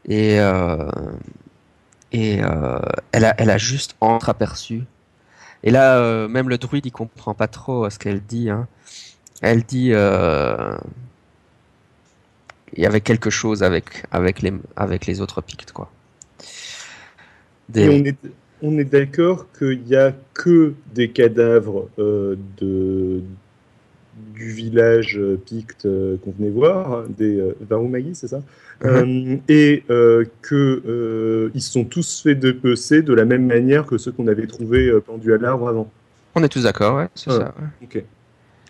et euh, et euh, elle a elle a juste entreaperçu. Et là, euh, même le druide, il comprend pas trop euh, ce qu'elle dit. Hein. Elle dit euh, il y avait quelque chose avec avec les avec les autres Pictes quoi. On est, on est d'accord qu'il n'y a que des cadavres euh, de, du village euh, Picte euh, qu'on venait voir, des euh, Varumagi, c'est ça Euh, Et que ils sont tous faits de PC de la même manière que ceux qu'on avait trouvés pendus à l'arbre avant. On est tous d'accord, ouais, c'est ça. ouais. Ok.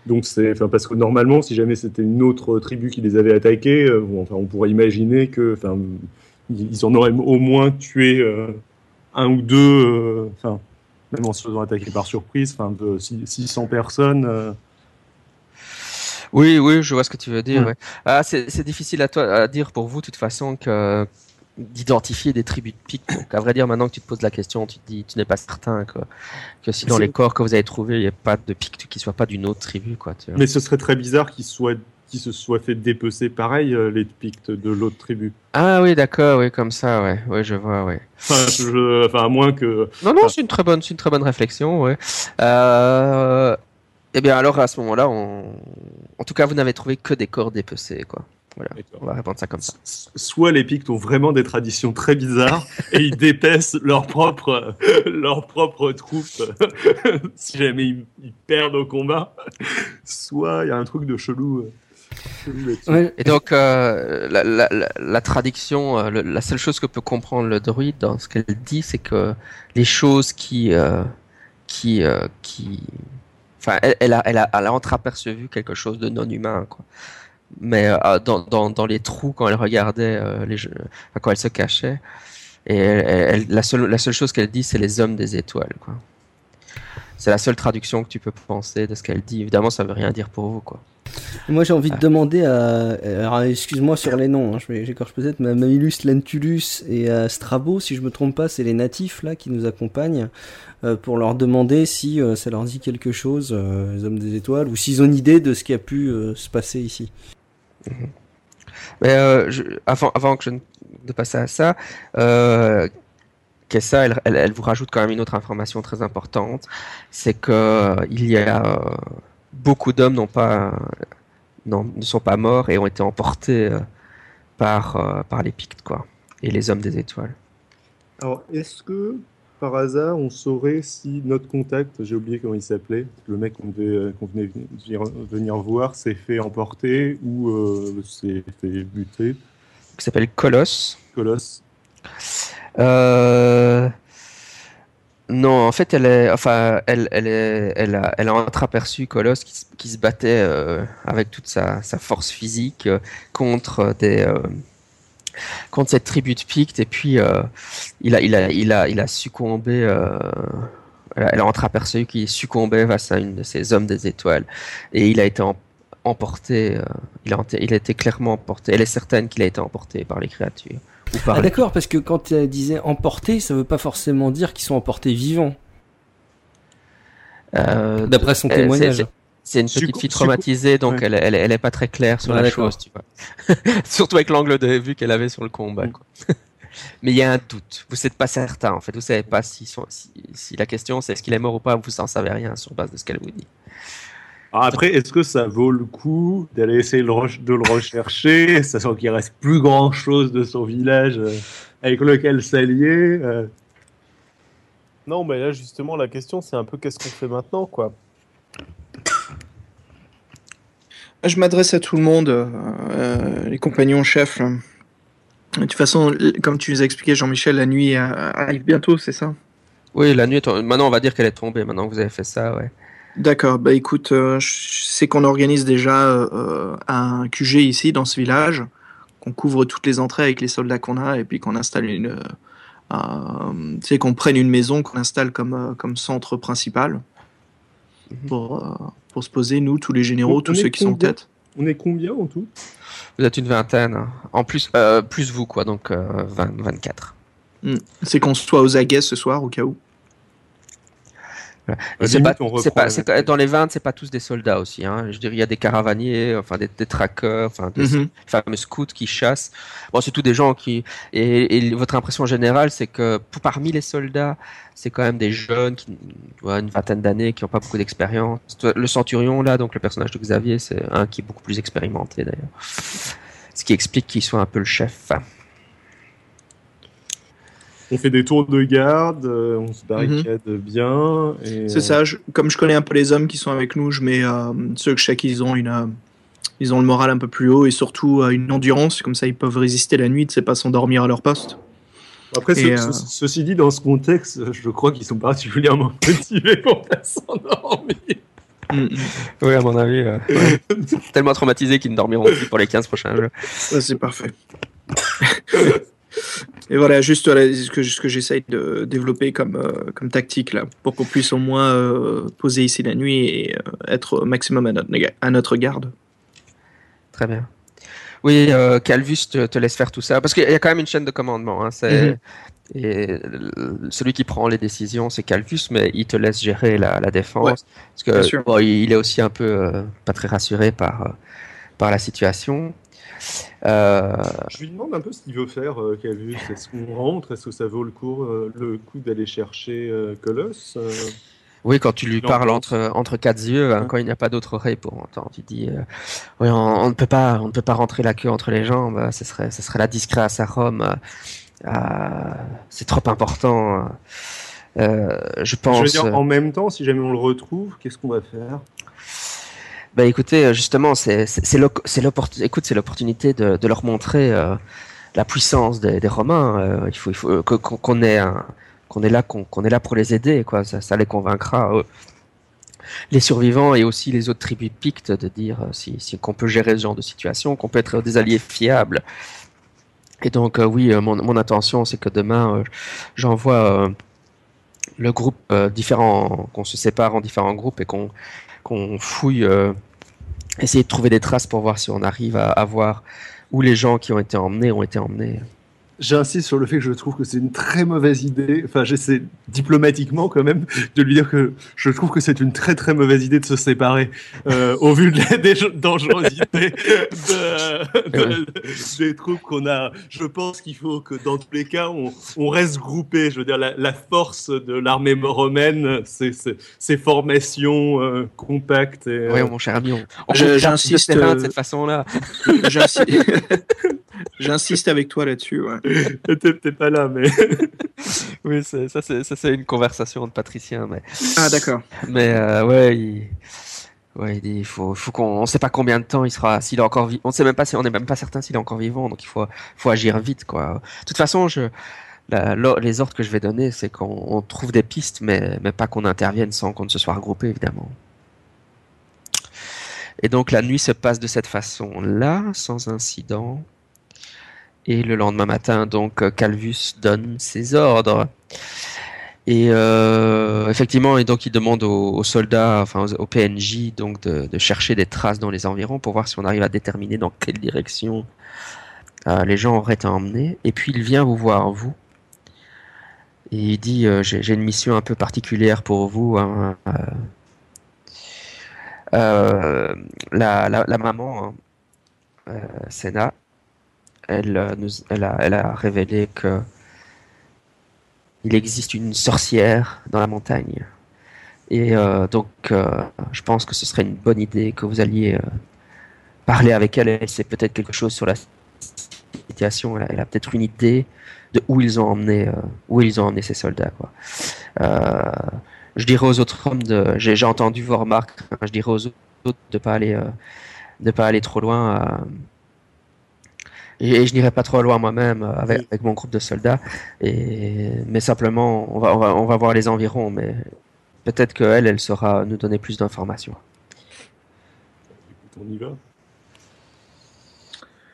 Donc c'est, enfin parce que normalement, si jamais c'était une autre tribu qui les avait attaqués, euh, bon, enfin on pourrait imaginer que, enfin, ils en auraient au moins tué euh, un ou deux, euh, enfin même en se faisant attaquer par surprise, enfin de six- 600 personnes. Oui, oui, je vois ce que tu veux dire. Ouais. Ah, c'est difficile à, toi, à dire pour vous, de toute façon, que d'identifier des tribus de Pictes. Donc, à vrai dire, maintenant que tu te poses la question, tu te dis, tu n'es pas certain que, que si dans les corps que vous avez trouvés, il n'y a pas de Pictes qui soient pas d'une autre tribu, quoi. Tu vois. Mais ce serait très bizarre qu'ils soient, qu'ils se soient fait dépecer pareil euh, les Pictes de l'autre tribu. Ah oui, d'accord, oui, comme ça, ouais, ouais, je vois, ouais. Enfin, je- enfin à moins que. Non, non, c'est une très bonne, c'est une très bonne réflexion, ouais. Euh... Eh bien, alors à ce moment-là, on... en tout cas, vous n'avez trouvé que des corps dépecés, quoi. Voilà, on va répondre ça comme ça. Soit les Pictes ont vraiment des traditions très bizarres et ils dépècent leurs propres leurs propres troupes si jamais ils, ils perdent au combat. Soit il y a un truc de chelou. euh, chelou. Ouais, Et donc, euh, la, la, la, la traduction, euh, le- la seule chose que peut comprendre le druide dans ce qu'elle dit, c'est que les choses qui, euh, qui, euh, qui, enfin, elle, elle a, elle a, elle a entreapercevu quelque chose de non humain, quoi. Mais euh, dans, dans, dans les trous quand elle regardait euh, les jeux, enfin, quand elle se cachait, et elle, la seule, la seule chose qu'elle dit, c'est les hommes des étoiles, quoi. C'est la seule traduction que tu peux penser de ce qu'elle dit. Évidemment, ça veut rien dire pour vous, quoi. Moi, j'ai envie de demander à. Alors, excuse-moi sur les noms, hein, je vais- j'écorche peut-être, mais Mamilus, Lentulus et à Strabo, si je me trompe pas, c'est les natifs là qui nous accompagnent, euh, pour leur demander si euh, ça leur dit quelque chose, euh, les hommes des étoiles, ou s'ils ont une idée de ce qui a pu euh, se passer ici. Mais euh, je- avant, avant que je ne de passer à ça, euh, Kessa, elle, elle, elle vous rajoute quand même une autre information très importante, c'est que euh, il y a euh, beaucoup d'hommes n'ont pas, non, ne sont pas morts et ont été emportés euh, par, euh, par les Pictes, quoi, et les hommes des étoiles. Alors est-ce que par hasard on saurait si notre contact, j'ai oublié comment il s'appelait, le mec qu'on euh, venait venir, venir voir s'est fait emporter ou euh, s'est fait buter, Qui s'appelle Colosse. Colosse. Euh... Non, en fait, elle est, enfin, elle, elle est, elle a, elle a entreaperçu Colosse qui, se- qui se battait euh, avec toute sa, sa force physique contre des, contre cette tribu de Pictes, et puis euh, il a, il a, il a, il a succombé. Euh, elle a- entreaperçu qu'il succombait face à une de ces hommes des étoiles, et il a été em- emporté. euh, il a, été- il a été clairement emporté. Elle est certaine qu'il a été emporté par les créatures. Ou par Ah d'accord, parce que quand elle disait emportés, ça veut pas forcément dire qu'ils sont emportés vivants, Euh, d'après son témoignage. C'est- une petite fille traumatisée, donc ouais. elle, elle, elle est pas très claire sur Ah, la chose, tu vois. Surtout avec l'angle de vue qu'elle avait sur le combat, Mm. quoi. Mais il y a un doute. Vous n'êtes pas certain, en fait. Vous savez pas si, son- si, si la question c'est est-ce qu'il est mort ou pas. Vous n'en savez rien sur base de ce qu'elle vous dit. Alors après, est-ce que ça vaut le coup d'aller essayer de le re- de le rechercher, sachant qu'il reste plus grand chose de son village euh, avec lequel s'allier euh, Non, mais là, justement, la question, c'est un peu qu'est-ce qu'on fait maintenant, quoi? Je m'adresse à tout le monde, euh, euh, les compagnons chefs. De toute façon, comme tu nous as expliqué, Jean-Michel, la nuit euh, arrive bientôt, c'est ça? Oui, la nuit est Maintenant, on va dire qu'elle est tombée. Maintenant que vous avez fait ça, ouais. D'accord, bah écoute, euh, je sais qu'on organise déjà euh, un QG ici, dans ce village, qu'on couvre toutes les entrées avec les soldats qu'on a, et puis qu'on installe une... tu sais, qu'on prenne une maison, qu'on installe comme, comme centre principal, Mhm. pour, pour se poser, nous, tous les généraux, On- tous ceux est qui sont en combien tête? On est combien en tout? Vous êtes une vingtaine. hein. En plus, euh, plus vous, quoi. Donc, euh, 20, 24. C'est qu'on soit aux aguets ce soir, au cas où? C'est pas, pas, dans les 20, c'est pas tous des soldats aussi. Hein. Je dirais, il y a des caravaniers, enfin des, des traqueurs, enfin des Mhm. fameux scouts qui chassent. Bon, c'est tous des gens qui. Et, et votre impression générale, c'est que pour- parmi les soldats, c'est quand même des jeunes, qui, tu vois, une vingtaine d'années, qui n'ont pas beaucoup d'expérience. Le centurion là, donc le personnage de Xavier, c'est un qui est beaucoup plus expérimenté d'ailleurs. Ce qui explique qu'il soit un peu le chef. On fait des tours de garde, euh, on se barricade bien. et, Mhm. C'est euh, ça. je- comme je connais un peu les hommes qui sont avec nous, je mets euh, ceux que je sais qu'ils ont une, euh, ils ont le moral un peu plus haut et surtout euh, une endurance. Comme ça, ils peuvent résister la nuit, c'est pas s'endormir à leur poste. Après, ce- Et, ce- ceci dit, dans ce contexte, je crois qu'ils sont particulièrement motivés pour pas s'endormir. Mm, mm. Oui, à mon avis. euh, ouais. Tellement traumatisés qu'ils ne dormiront plus pour les 15 prochains jeux. C'est parfait. Et voilà, juste voilà, ce que, ce que j'essaye de développer comme, euh, comme tactique là, pour qu'on puisse au moins euh, poser ici la nuit et euh, être au maximum à notre, à notre garde. Très bien. Oui, euh, Calvus te, te laisse faire tout ça parce qu'il y a quand même une chaîne de commandement. Hein, c'est Mhm. et celui qui prend les décisions, c'est Calvus, mais il te laisse gérer la, la défense Ouais, parce que bon, il est aussi un peu euh, pas très rassuré par euh, par la situation. Euh, Je lui demande un peu ce qu'il veut faire, euh, Calvus. Est-ce qu'on rentre? Est-ce que ça vaut le coup, euh, le coup d'aller chercher euh, Colosse Euh, Oui, quand tu lui parles entre, entre quatre yeux, hein, Ouais. quand il n'y a pas d'autre oreille pour entendre, tu dis, euh, oui, on, on ne peut pas, on ne peut pas rentrer la queue entre les jambes. Ce serait, ce serait la discret à sa Rome. euh, c'est trop important. euh, je pense. Je veux dire, en même temps, si jamais on le retrouve, qu'est-ce qu'on va faire? Bah écoutez, euh, justement, c'est l'opportunité. De, leur montrer euh, la puissance des, Romains. euh, il faut, qu'on qu'on est là, qu'on est là pour les aider, quoi. Ça, les convaincra. Les survivants et aussi les autres tribus pictes de dire si, qu'on peut gérer ce genre de situation, qu'on peut être des alliés fiables. Et donc oui, mon, intention, c'est que demain, j'envoie le groupe euh, différent, qu'on se sépare en différents groupes et qu'on qu'on fouille, euh, essayer de trouver des traces pour voir si on arrive à, à voir où les gens qui ont été emmenés ont été emmenés. J'insiste sur le fait que je trouve que c'est une très mauvaise idée. Enfin, j'essaie diplomatiquement quand même de lui dire que je trouve que c'est une très très mauvaise idée de se séparer euh, au vu de la dangerosité de- de- des troupes qu'on a. Je pense qu'il faut que dans tous les cas, on, on reste groupé. Je veux dire, la, la force de l'armée romaine, c'est ces formations euh, compactes. Et, Oui, euh, mon cher ami, on, j'insiste, de cette façon-là. J'insi- J'insiste avec toi là-dessus. ouais. T'es t'es pas là, mais Oui, ça c'est une conversation de patricien, mais Ah d'accord. mais euh, ouais, il... ouais, il dit, il faut faut qu'on on sait pas combien de temps il sera s'il est encore vivant. On sait même pas si on est même pas certain s'il est encore vivant, donc il faut faut agir vite quoi. De toute façon, je la- l'or- les ordres que je vais donner, c'est qu'on on trouve des pistes, mais mais pas qu'on intervienne sans qu'on ne se soit regroupé évidemment. Et donc la nuit se passe de cette façon-là, sans incident. Et le lendemain matin, donc euh, Calvus donne ses ordres. Et euh, effectivement, et donc il demande aux, soldats, enfin aux, PNJ, donc de, chercher des traces dans les environs pour voir si on arrive à déterminer dans quelle direction euh, les gens auraient été emmenés. Et puis il vient vous voir vous. Et il dit j'ai une mission un peu particulière pour vous. hein, la, maman, hein, Senna, elle, euh, nous, elle, a, elle a révélé que il existe une sorcière dans la montagne. Et euh, donc, euh, je pense que ce serait une bonne idée que vous alliez parler avec elle. Elle sait peut-être quelque chose sur la situation. Elle a, peut-être une idée de où ils ont emmené, où ils ont emmené ces soldats. Je dirais aux autres hommes de, j'ai, entendu vos remarques. hein, je dirais aux autres de pas pas aller trop loin. Euh, et, et je n'irai pas trop loin moi-même euh, avec, avec mon groupe de soldats. Et, mais simplement, on va, on va, on va voir les environs. Mais peut-être qu'elle, elle saura nous donner plus d'informations. on y va.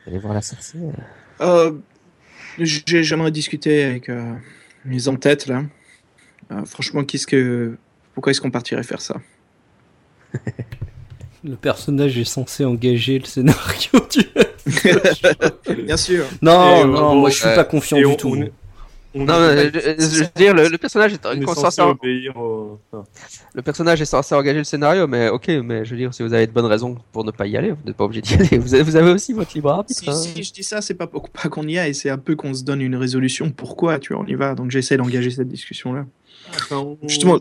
Allez voir la sorcière. Euh, j'ai- J'aimerais discuter avec euh, les en-tête là. Euh, franchement, qu'est-ce que, pourquoi est-ce qu'on partirait faire ça? Le personnage est censé engager le scénario du. Bien sûr. Non, Et, euh, non, bon, moi je suis euh, pas confiant du on, tout. on est, on Non, mais, je, je veux dire, le, le personnage est, est censé, au- le personnage est censé engager le scénario, mais ok, mais je veux dire, si vous avez de bonnes raisons pour ne pas y aller, vous n'êtes pas obligé d'y aller. Vous avez, vous avez aussi votre libre arbitre. Si, hein. si je dis ça, c'est pas, pour- pas qu'on y a, et c'est un peu qu'on se donne une résolution. Pourquoi tu vois, on y va Donc j'essaie d'engager cette discussion-là. enfin, on- Justement,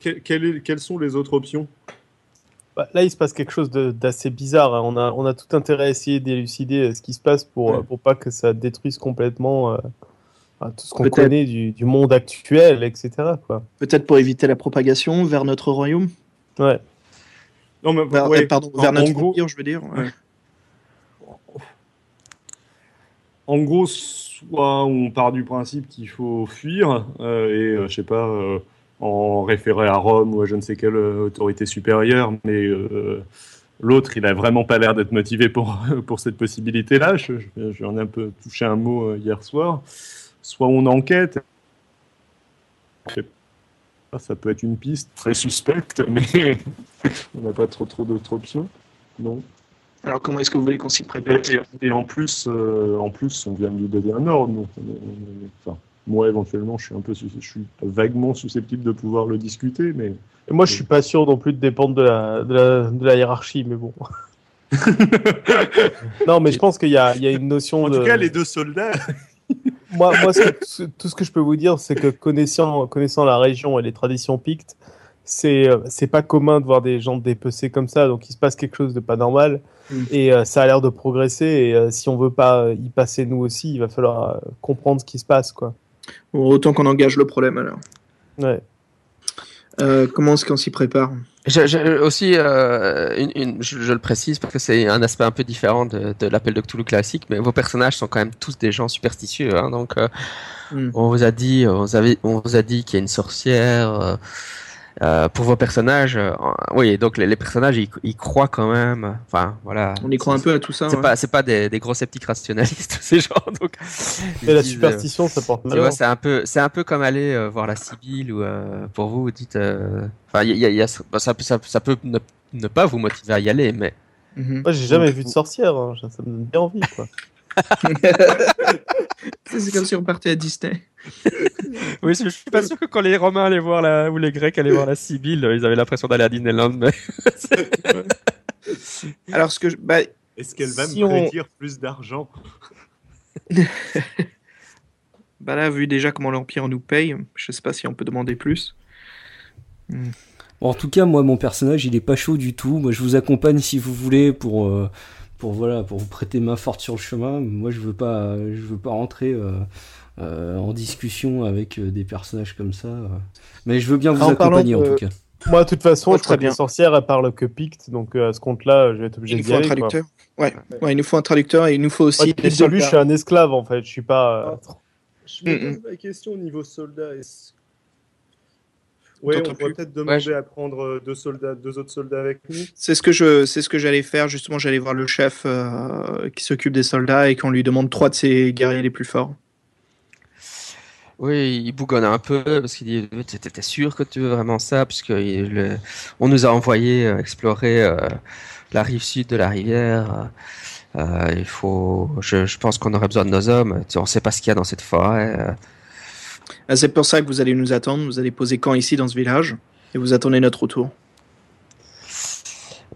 que- quelle est- quelles sont les autres options? Bah, là, il se passe quelque chose de- d'assez bizarre. hein. On a, on a tout intérêt à essayer d'élucider euh, ce qui se passe pour, Ouais. euh, pour pas que ça détruise complètement euh, enfin, tout ce qu'on connaît du, du monde actuel, etc. Peut-être pour éviter la propagation vers notre royaume, Ouais. Non, mais vers, ouais, euh, pardon, en- vers notre gros- empire, je veux dire. ouais. En gros, soit on part du principe qu'il faut fuir euh, et euh, je sais pas euh, en référer à Rome ou à je ne sais quelle autorité supérieure, mais euh, l'autre il a vraiment pas l'air d'être motivé pour pour cette possibilité-là. Je- je- J'en ai un peu touché un mot euh, hier soir. Soit on enquête. Pas, Ça peut être une piste très suspecte, mais on n'a pas trop trop d'autres options. Non. Alors comment est-ce que vous voulez qu'on s'y prépare? Et, en plus, euh, en plus, on vient de lui donner un ordre. donc, on est- on est- enfin, moi, éventuellement, je suis un peu, je suis vaguement susceptible de pouvoir le discuter, mais Et moi, je suis pas sûr non plus de dépendre de la, de la, de la hiérarchie, mais bon. non, mais je pense qu'il y a, il y a une notion en de. tout cas, les deux soldats. Moi, moi ce que- ce- tout ce que je peux vous dire, c'est que connaissant, connaissant la région et les traditions pictes, c'est euh, c'est pas commun de voir des gens dépecés comme ça, donc il se passe quelque chose de pas normal, Mm. et euh, ça a l'air de progresser, et euh, si on veut pas y passer nous aussi, il va falloir euh, comprendre ce qui se passe, quoi. Bon, Autant qu'on engage le problème alors. Ouais. Euh, comment est-ce qu'on s'y prépare? Je- je- aussi, euh, une, une- je, je le précise parce que c'est un aspect un peu différent de, de l'appel de Cthulhu classique, mais vos personnages sont quand même tous des gens superstitieux. Hein, donc, euh, Hmm. on vous a dit, on vous, avait- on vous a dit qu'il y a une sorcière. Euh, euh, pour vos personnages, euh, oui, donc les, les personnages, ils, ils croient quand même. Enfin, voilà. On y croit un peu à tout ça. C'est ouais. pas, c'est pas des, des gros sceptiques rationalistes ces gens. Donc, Et la disent, euh, superstition, ça porte malheur. vois, c'est un peu, c'est un peu comme aller euh, voir la Sibylle ou euh, pour vous, vous dites, euh, enfin, il y a, y a- bah, ça, peut- ça, ça peut ne, ne pas vous motiver à y aller, mais Mhm. Moi, j'ai jamais vu de sorcière, hein, ça me donne bien envie, quoi. c'est comme si on partait à Disney. oui, je suis pas sûr que quand les Romains allaient voir la ou les Grecs allaient voir la Sibylle, ils avaient l'impression d'aller à Disneyland, mais Alors ce que je... bah, Est-ce qu'elle va Si me on- prédire plus d'argent? Bah là, vu déjà comment l'Empire nous paye, je sais pas si on peut demander plus. Bon, en tout cas, moi, mon personnage, il est pas chaud du tout. Moi, je vous accompagne si vous voulez pour, euh, pour voilà, pour vous prêter main forte sur le chemin. Moi, je veux pas, je veux pas rentrer euh, euh, en discussion avec euh, des personnages comme ça. euh. Mais je veux bien vous En accompagner en de- tout cas. Moi, de toute façon, Ouais, je que bien. les sorcières, elles parlent que picte, donc euh, à ce compte-là, je vais être obligé Il nous faut un traducteur. Ouais. ouais, il nous faut un traducteur et il nous faut aussi depuis des je suis un esclave, en fait, je suis pas... euh, Je me Mm, pose la question au niveau soldat. est-ce- T'entends on pourrait peut-être demander je- à prendre euh, deux soldats, deux autres soldats avec nous. C'est ce que je, c'est ce que j'allais faire justement. J'allais voir le chef euh, qui s'occupe des soldats et qu'on lui demande trois de ses guerriers les plus forts. oui, il bougonne un peu parce qu'il dit, t'es t'es sûr que tu veux vraiment ça, puisque le- on nous a envoyé euh, explorer euh, la rive sud de la rivière. euh, il faut, je, je pense qu'on aurait besoin de nos hommes. Tu- On sait pas ce qu'il y a dans cette forêt. Ah, C'est pour ça que vous allez nous attendre. Vous allez poser camp ici dans ce village? Et vous attendez notre retour.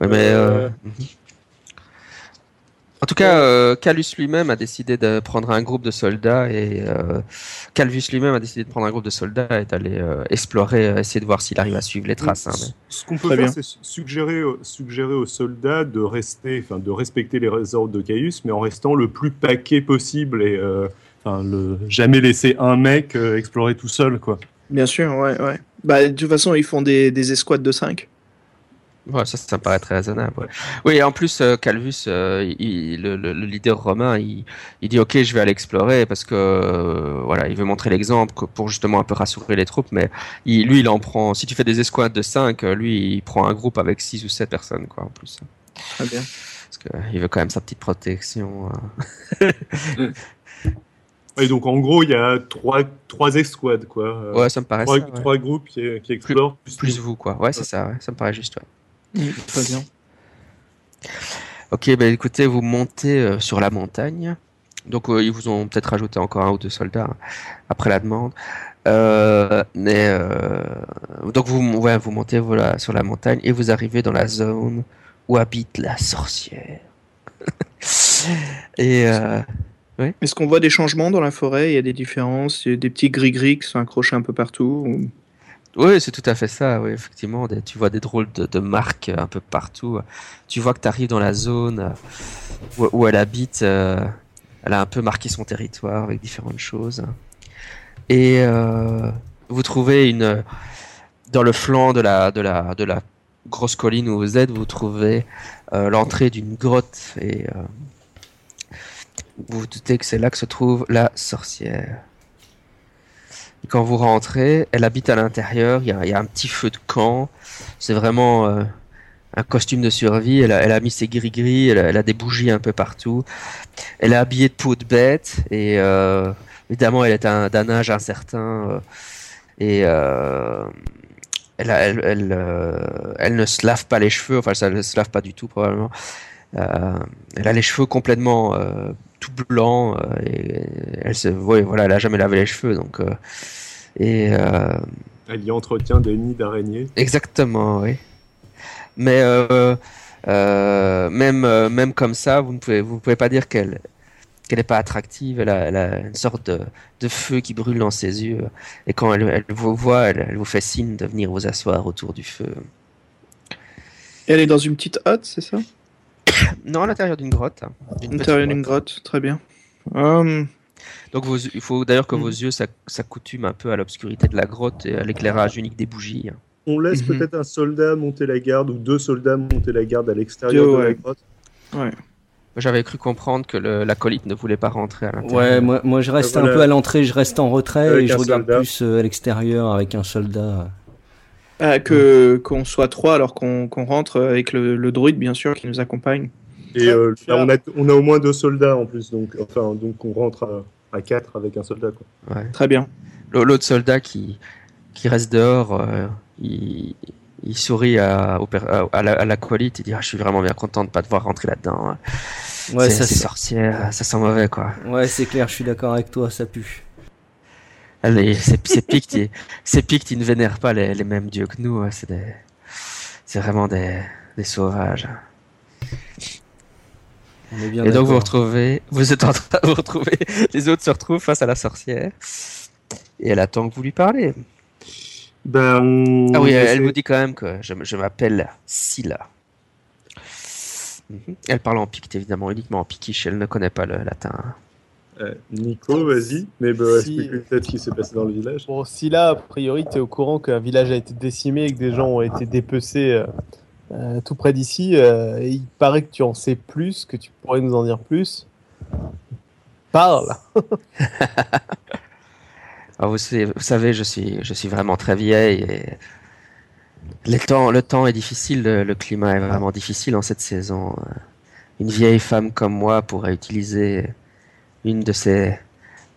Ouais, mais, Euh, euh, mhm. En tout cas, euh, Calus lui-même a décidé de prendre un groupe de soldats et euh, Calvus lui-même a décidé de prendre un groupe de soldats et d'aller euh, explorer, essayer de voir s'il arrive à suivre les traces. hein, mais- Ce qu'on peut Très faire, c'est su- suggérer, au- suggérer aux soldats de rester, enfin, de respecter les ordres de Caius, mais en restant le plus paquet possible et euh, enfin, le, jamais laisser un mec euh, explorer tout seul, quoi. Bien sûr, ouais, ouais. Bah, de toute façon, ils font des, des escouades de 5. Ouais, ça, ça me paraît très raisonnable. ouais. Oui, en plus, euh, Calvus, euh, il- le, le- le leader romain, il, il dit ok, je vais aller explorer parce que euh, voilà, il veut montrer l'exemple pour justement un peu rassurer les troupes. Mais il- lui, il en prend. Si tu fais des escouades de 5 lui, il prend un groupe avec 6 ou 7 personnes, quoi, en plus. Très bien. Parce qu'il veut quand même sa petite protection. euh. Et donc, en gros, il y a trois, trois escouades, quoi. Euh, Ouais, ça me paraît trois, ça, ouais. trois groupes qui, qui explorent. Plus, Plus vous, quoi. Ouais, c'est ça. Ouais, ça me paraît juste. ouais. Très bien. Ok, ben écoutez, vous montez euh, sur la montagne. Donc euh, ils vous ont peut-être rajouté encore un ou deux soldats hein, après la demande. Euh, mais euh, donc vous, ouais, vous montez voilà, sur la montagne et vous arrivez dans la zone où habite la sorcière. et Est-ce qu'on voit des changements dans la forêt? Il y a des différences Il y a des petits gris-gris qui sont accrochés un peu partout ou- Oui, c'est tout à fait ça, oui, effectivement. Des- tu vois des drôles de, de marques un peu partout. Tu vois que tu arrives dans la zone euh, où, où elle habite. euh, elle a un peu marqué son territoire avec différentes choses. Et euh, vous trouvez une. Dans le flanc de la, de la, de la grosse colline où vous êtes, vous trouvez euh, l'entrée d'une grotte. Et vous vous doutez que c'est là que se trouve la sorcière. Quand vous rentrez, elle habite à l'intérieur. Il y a, un petit feu de camp. C'est vraiment euh, un costume de survie. Elle a, mis ses gris-gris. Elle, a- des bougies un peu partout. Elle est habillée de peau de bête. Et euh, évidemment, elle est un- d'un âge incertain. euh, et elle, ne se lave pas les cheveux. Enfin, ça ne se lave pas du tout, probablement. Elle a les cheveux complètement tout blancs. euh, et elle se, ouais, voilà, elle a jamais lavé les cheveux. Donc, euh, et euh, Elle y entretient des nids d'araignées. Exactement, oui. Mais euh, euh, même, euh, même comme ça, vous ne pouvez, vous pouvez pas dire qu'elle qu'elle n'est pas attractive. Elle a, elle a une sorte de, de feu qui brûle dans ses yeux. Et quand elle, elle vous voit, elle, elle vous fait signe de venir vous asseoir autour du feu. Elle est dans une petite hôte, c'est ça? Non, à l'intérieur d'une grotte. À l'intérieur d'une grotte. grotte, très bien. Hum, Donc vos- il faut d'ailleurs que Mhm. vos yeux s'ac- s'accoutument un peu à l'obscurité de la grotte et à l'éclairage unique des bougies. On laisse Mhm. peut-être un soldat monter la garde ou deux soldats monter la garde à l'extérieur de la ouais. grotte. J'avais cru comprendre que l'acolyte ne voulait pas rentrer à l'intérieur. Ouais, moi, moi je reste Euh, un peu à l'entrée, je reste en retrait Avec et je regarde soldat. plus euh, à l'extérieur avec un soldat. Ah, que qu'on soit trois alors qu'on qu'on rentre avec le, le druide bien sûr qui nous accompagne. Et euh, là, on, a, on a au moins deux soldats en plus, donc, enfin, donc on rentre à, à quatre avec un soldat. Quoi. Ouais. Très bien. L'autre soldat qui, qui reste dehors, euh, il, il sourit à, à, à la, à l'acolyte, il dit ah, Je suis vraiment bien content de pas devoir rentrer là-dedans. hein. Ouais, c'est ça, sorcière, ça sent mauvais quoi. ouais, c'est clair, je suis d'accord avec toi, ça pue. Allez, ces, ces Pictes, ils- ces Pictes, ils ne vénèrent pas les, les mêmes dieux que nous, hein, c'est des- c'est vraiment des, des sauvages. On est bien Et donc vous retrouvez, vous êtes en train de vous retrouver, les autres se retrouvent face à la sorcière. Et elle attend que vous lui parlez. Ben, on- Ah oui, elle, vous dit quand même que je m'appelle Scylla. Mhm. Elle parle en picte, évidemment, uniquement en piquiche, elle ne connaît pas le latin. Euh, Nico, vas-y. Mais bah, Si. explique peut-être ce qui s'est passé dans le village. Bon, si là, a priori, tu es au courant qu'un village a été décimé et que des gens ont été dépecés euh, euh, tout près d'ici, euh, et il paraît que tu en sais plus, que tu pourrais nous en dire plus. Parle Ah, vous, savez, vous savez, je suis, je suis vraiment très vieille et les temps, le temps est difficile, le, le climat est vraiment difficile en cette saison. Une vieille femme comme moi pourrait utiliser une de ces,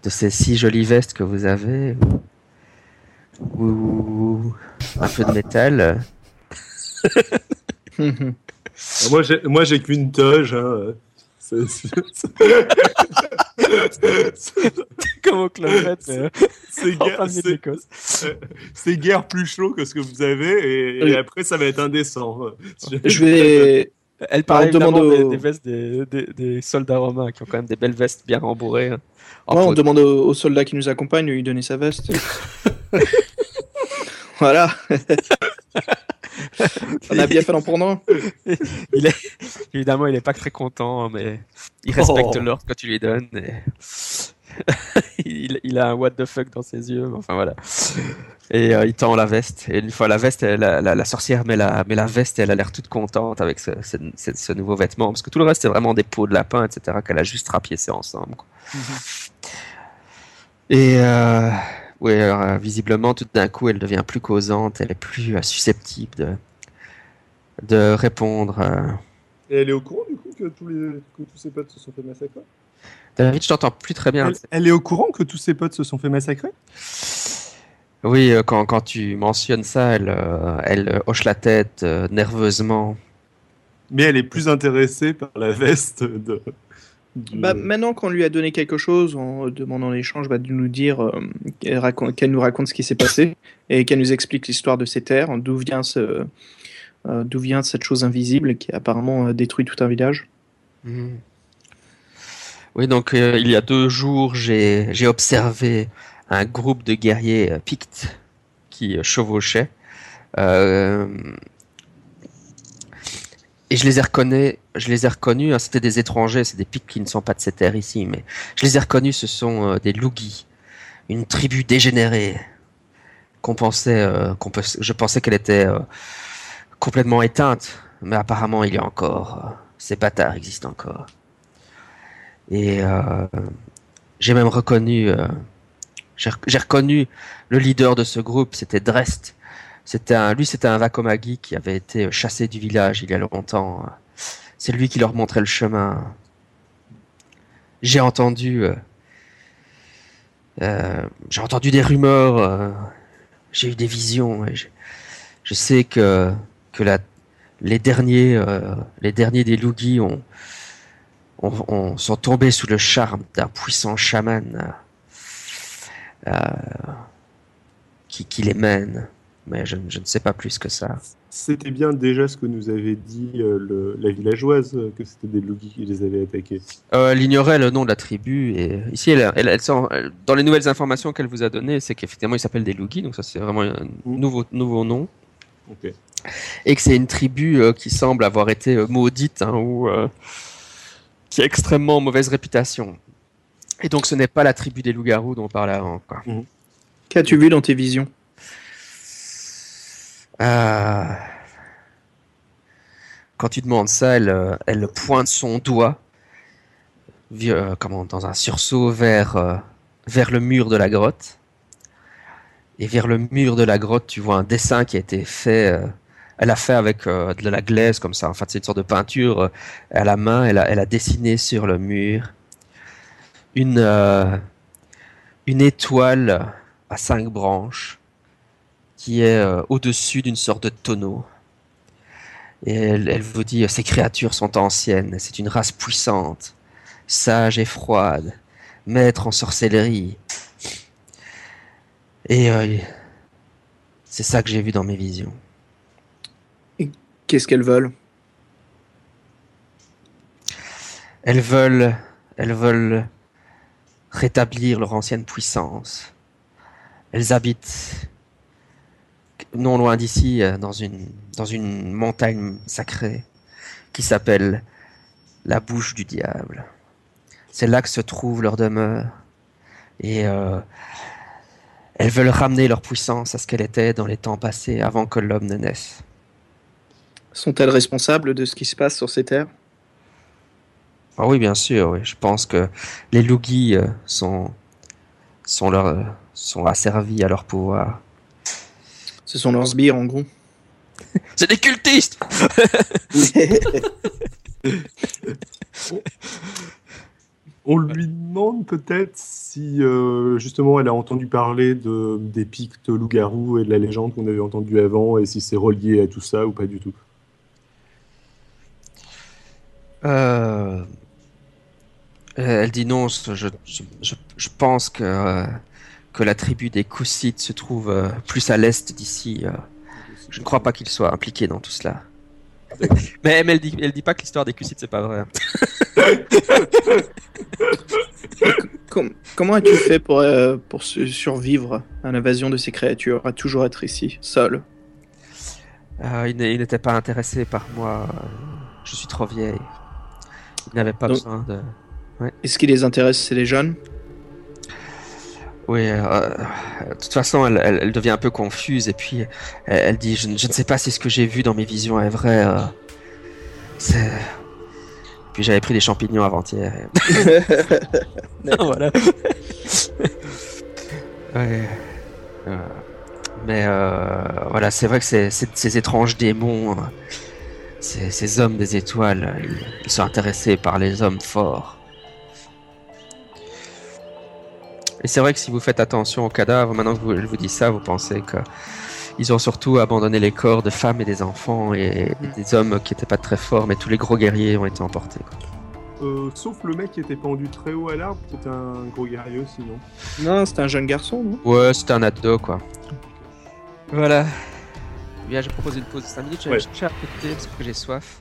de ces six jolies vestes que vous avez ou, ou un peu de métal. Moi, j'ai, moi, j'ai qu'une toge. Hein. C'est, c'est- c'est- Comme au club c'est guère, c'est- c'est guère plus chaud que ce que vous avez, et, et après, ça va être indécent. Je vais. Elle parle parle évidemment demande des- des vestes des, soldats romains qui ont quand même des belles vestes bien rembourrées. hein. Ouais, on demande au, au soldat qui nous accompagne de lui donner sa veste. voilà. On a bien fait d'en prendre un. il est, évidemment, il est pas très content, mais il respecte Oh. l'ordre que tu lui donnes. Et... il, il a un what the fuck dans ses yeux, enfin voilà. Et euh, il tend la veste. Et une fois la veste, elle- la, la, la sorcière met la, met la veste et elle a l'air toute contente avec ce, ce, ce- ce nouveau vêtement. Parce que tout le reste, c'est vraiment des peaux de lapin, etc., qu'elle a juste rapiécé ensemble. quoi. Et euh, ouais, alors, euh, visiblement, tout d'un coup, elle devient plus causante, elle est plus euh, susceptible de, de répondre. euh. Et elle est au courant, du coup, que tous, les, que tous ses potes se sont fait massacrer? David, je t'entends plus très bien. elle, elle est au courant que tous ses potes se sont fait massacrer? Oui, euh, quand, quand tu mentionnes ça, elle, euh, elle euh, hoche la tête euh, nerveusement. Mais elle est plus intéressée par la veste de, de- Bah, maintenant qu'on lui a donné quelque chose, en demandant l'échange, bah, de nous dire euh, qu'elle raconte- qu'elle nous raconte ce qui s'est passé et qu'elle nous explique l'histoire de ces terres, d'où vient ce, euh, d'où vient cette chose invisible qui a apparemment détruit tout un village. Mhm. Oui, donc euh, il y a deux jours, j'ai observé un groupe de guerriers euh, pictes qui euh, chevauchaient. Et je les ai reconnus, je les ai reconnus, hein, c'était des étrangers, c'est des pictes qui ne sont pas de cette terre ici, mais je les ai reconnus, ce sont des Lugis, une tribu dégénérée qu'on pensait, qu'on je pensais qu'elle était complètement éteinte, mais apparemment il y a encore, ces bâtards existent encore. Et euh, j'ai même reconnu, euh, j'ai rec- j'ai reconnu le leader de ce groupe, c'était Drest. C'était un, lui, c'était un Vakomagi qui avait été chassé du village il y a longtemps. C'est lui qui leur montrait le chemin. J'ai entendu, euh, euh, j'ai entendu des rumeurs, euh, j'ai eu des visions. et je, sais que que les derniers, les derniers des Lugis ont on, on- sont tombés sous le charme d'un puissant chaman euh, qui, qui les mène. Mais je, je ne sais pas plus que ça. C'était bien déjà ce que nous avait dit euh, le- la villageoise, que c'était des Lugis qui les avaient attaqués. Euh, elle ignorait le nom de la tribu et ici, elle, elle, elle sent- dans les nouvelles informations qu'elle vous a données, c'est qu'effectivement, ils s'appellent des Lugis, donc ça c'est vraiment un nouveau, nouveau nom. Et que c'est une tribu qui semble avoir été maudite hein, ou qui a extrêmement mauvaise réputation. Et donc ce n'est pas la tribu des loups-garous dont on parlait avant. Quoi. Qu'as-tu vu dans tes visions? Euh, Quand tu demandes ça, elle, euh, elle pointe son doigt euh, comment, dans un sursaut vers, euh, vers le mur de la grotte. Et vers le mur de la grotte, tu vois un dessin qui a été fait. Elle a fait avec euh, de la glaise comme ça. En fait, c'est une sorte de peinture euh, à la main. Elle a, dessiné sur le mur une, euh, étoile à cinq branches qui est au-dessus d'une sorte de tonneau. Et elle, elle vous dit, ces créatures sont anciennes, c'est une race puissante, sage et froide, maître en sorcellerie. Et c'est ça que j'ai vu dans mes visions. Qu'est-ce qu'elles veulent? Elles veulent, rétablir leur ancienne puissance. Elles habitent non loin d'ici, dans une, dans une montagne sacrée qui s'appelle la bouche du diable. C'est là que se trouve leur demeure. Et euh, elles veulent ramener leur puissance à ce qu'elle était dans les temps passés avant que l'homme ne naisse. Sont-elles responsables de ce qui se passe sur ces terres? Ah oui, bien sûr, oui. Je pense que les Lugis euh, sont, sont, leur, euh, sont asservis à leur pouvoir. Ce sont leurs sbires en gros. C'est des cultistes On lui demande peut-être si euh, justement elle a entendu parler de, des pictes loups-garous et de la légende qu'on avait entendue avant et si c'est relié à tout ça ou pas du tout. Euh, euh, Elle dit non, je, je, je, je pense que, euh, que la tribu des Coussites se trouve euh, plus à l'est d'ici. euh. Je ne crois pas qu'il soit impliqué dans tout cela. mais, mais elle dit, elle dit pas que l'histoire des Coussites c'est pas vrai. Com- comment as-tu fait pour, euh, pour su- survivre à l'invasion de ces créatures, à toujours être ici, seul? Euh, il n'était pas intéressé par moi. Je suis trop vieille. Il n'avait pas Donc- besoin de. Et ce qui les intéresse, c'est les jeunes? Oui, euh, de toute façon, elle, elle- elle devient un peu confuse et puis elle, elle dit je, ne- je ne sais pas si ce que j'ai vu dans mes visions est vrai. euh. Puis j'avais pris des champignons avant-hier. et- voilà. Ouais. Euh, mais euh, voilà, c'est vrai que ces étranges démons, euh, ces, ces hommes des étoiles, ils, ils sont intéressés par les hommes forts. Et c'est vrai que si vous faites attention aux cadavres, maintenant que vous, je vous dis ça, vous pensez que ils ont surtout abandonné les corps de femmes et des enfants et, et des hommes qui n'étaient pas très forts, mais tous les gros guerriers ont été emportés. quoi. euh, sauf le mec qui était pendu très haut à l'arbre, c'était un gros guerrier aussi, non? Non, c'était un jeune garçon, non? Ouais, c'était un ado quoi. Voilà. Bien, je propose une pause de 5 minutes, je vais Ouais. chercher à côté parce que j'ai soif.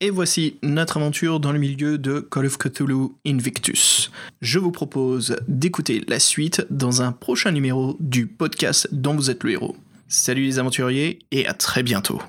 Et voici notre aventure dans le milieu de Call of Cthulhu Invictus. Je vous propose d'écouter la suite dans un prochain numéro du podcast dont vous êtes le héros. Salut les aventuriers et à très bientôt.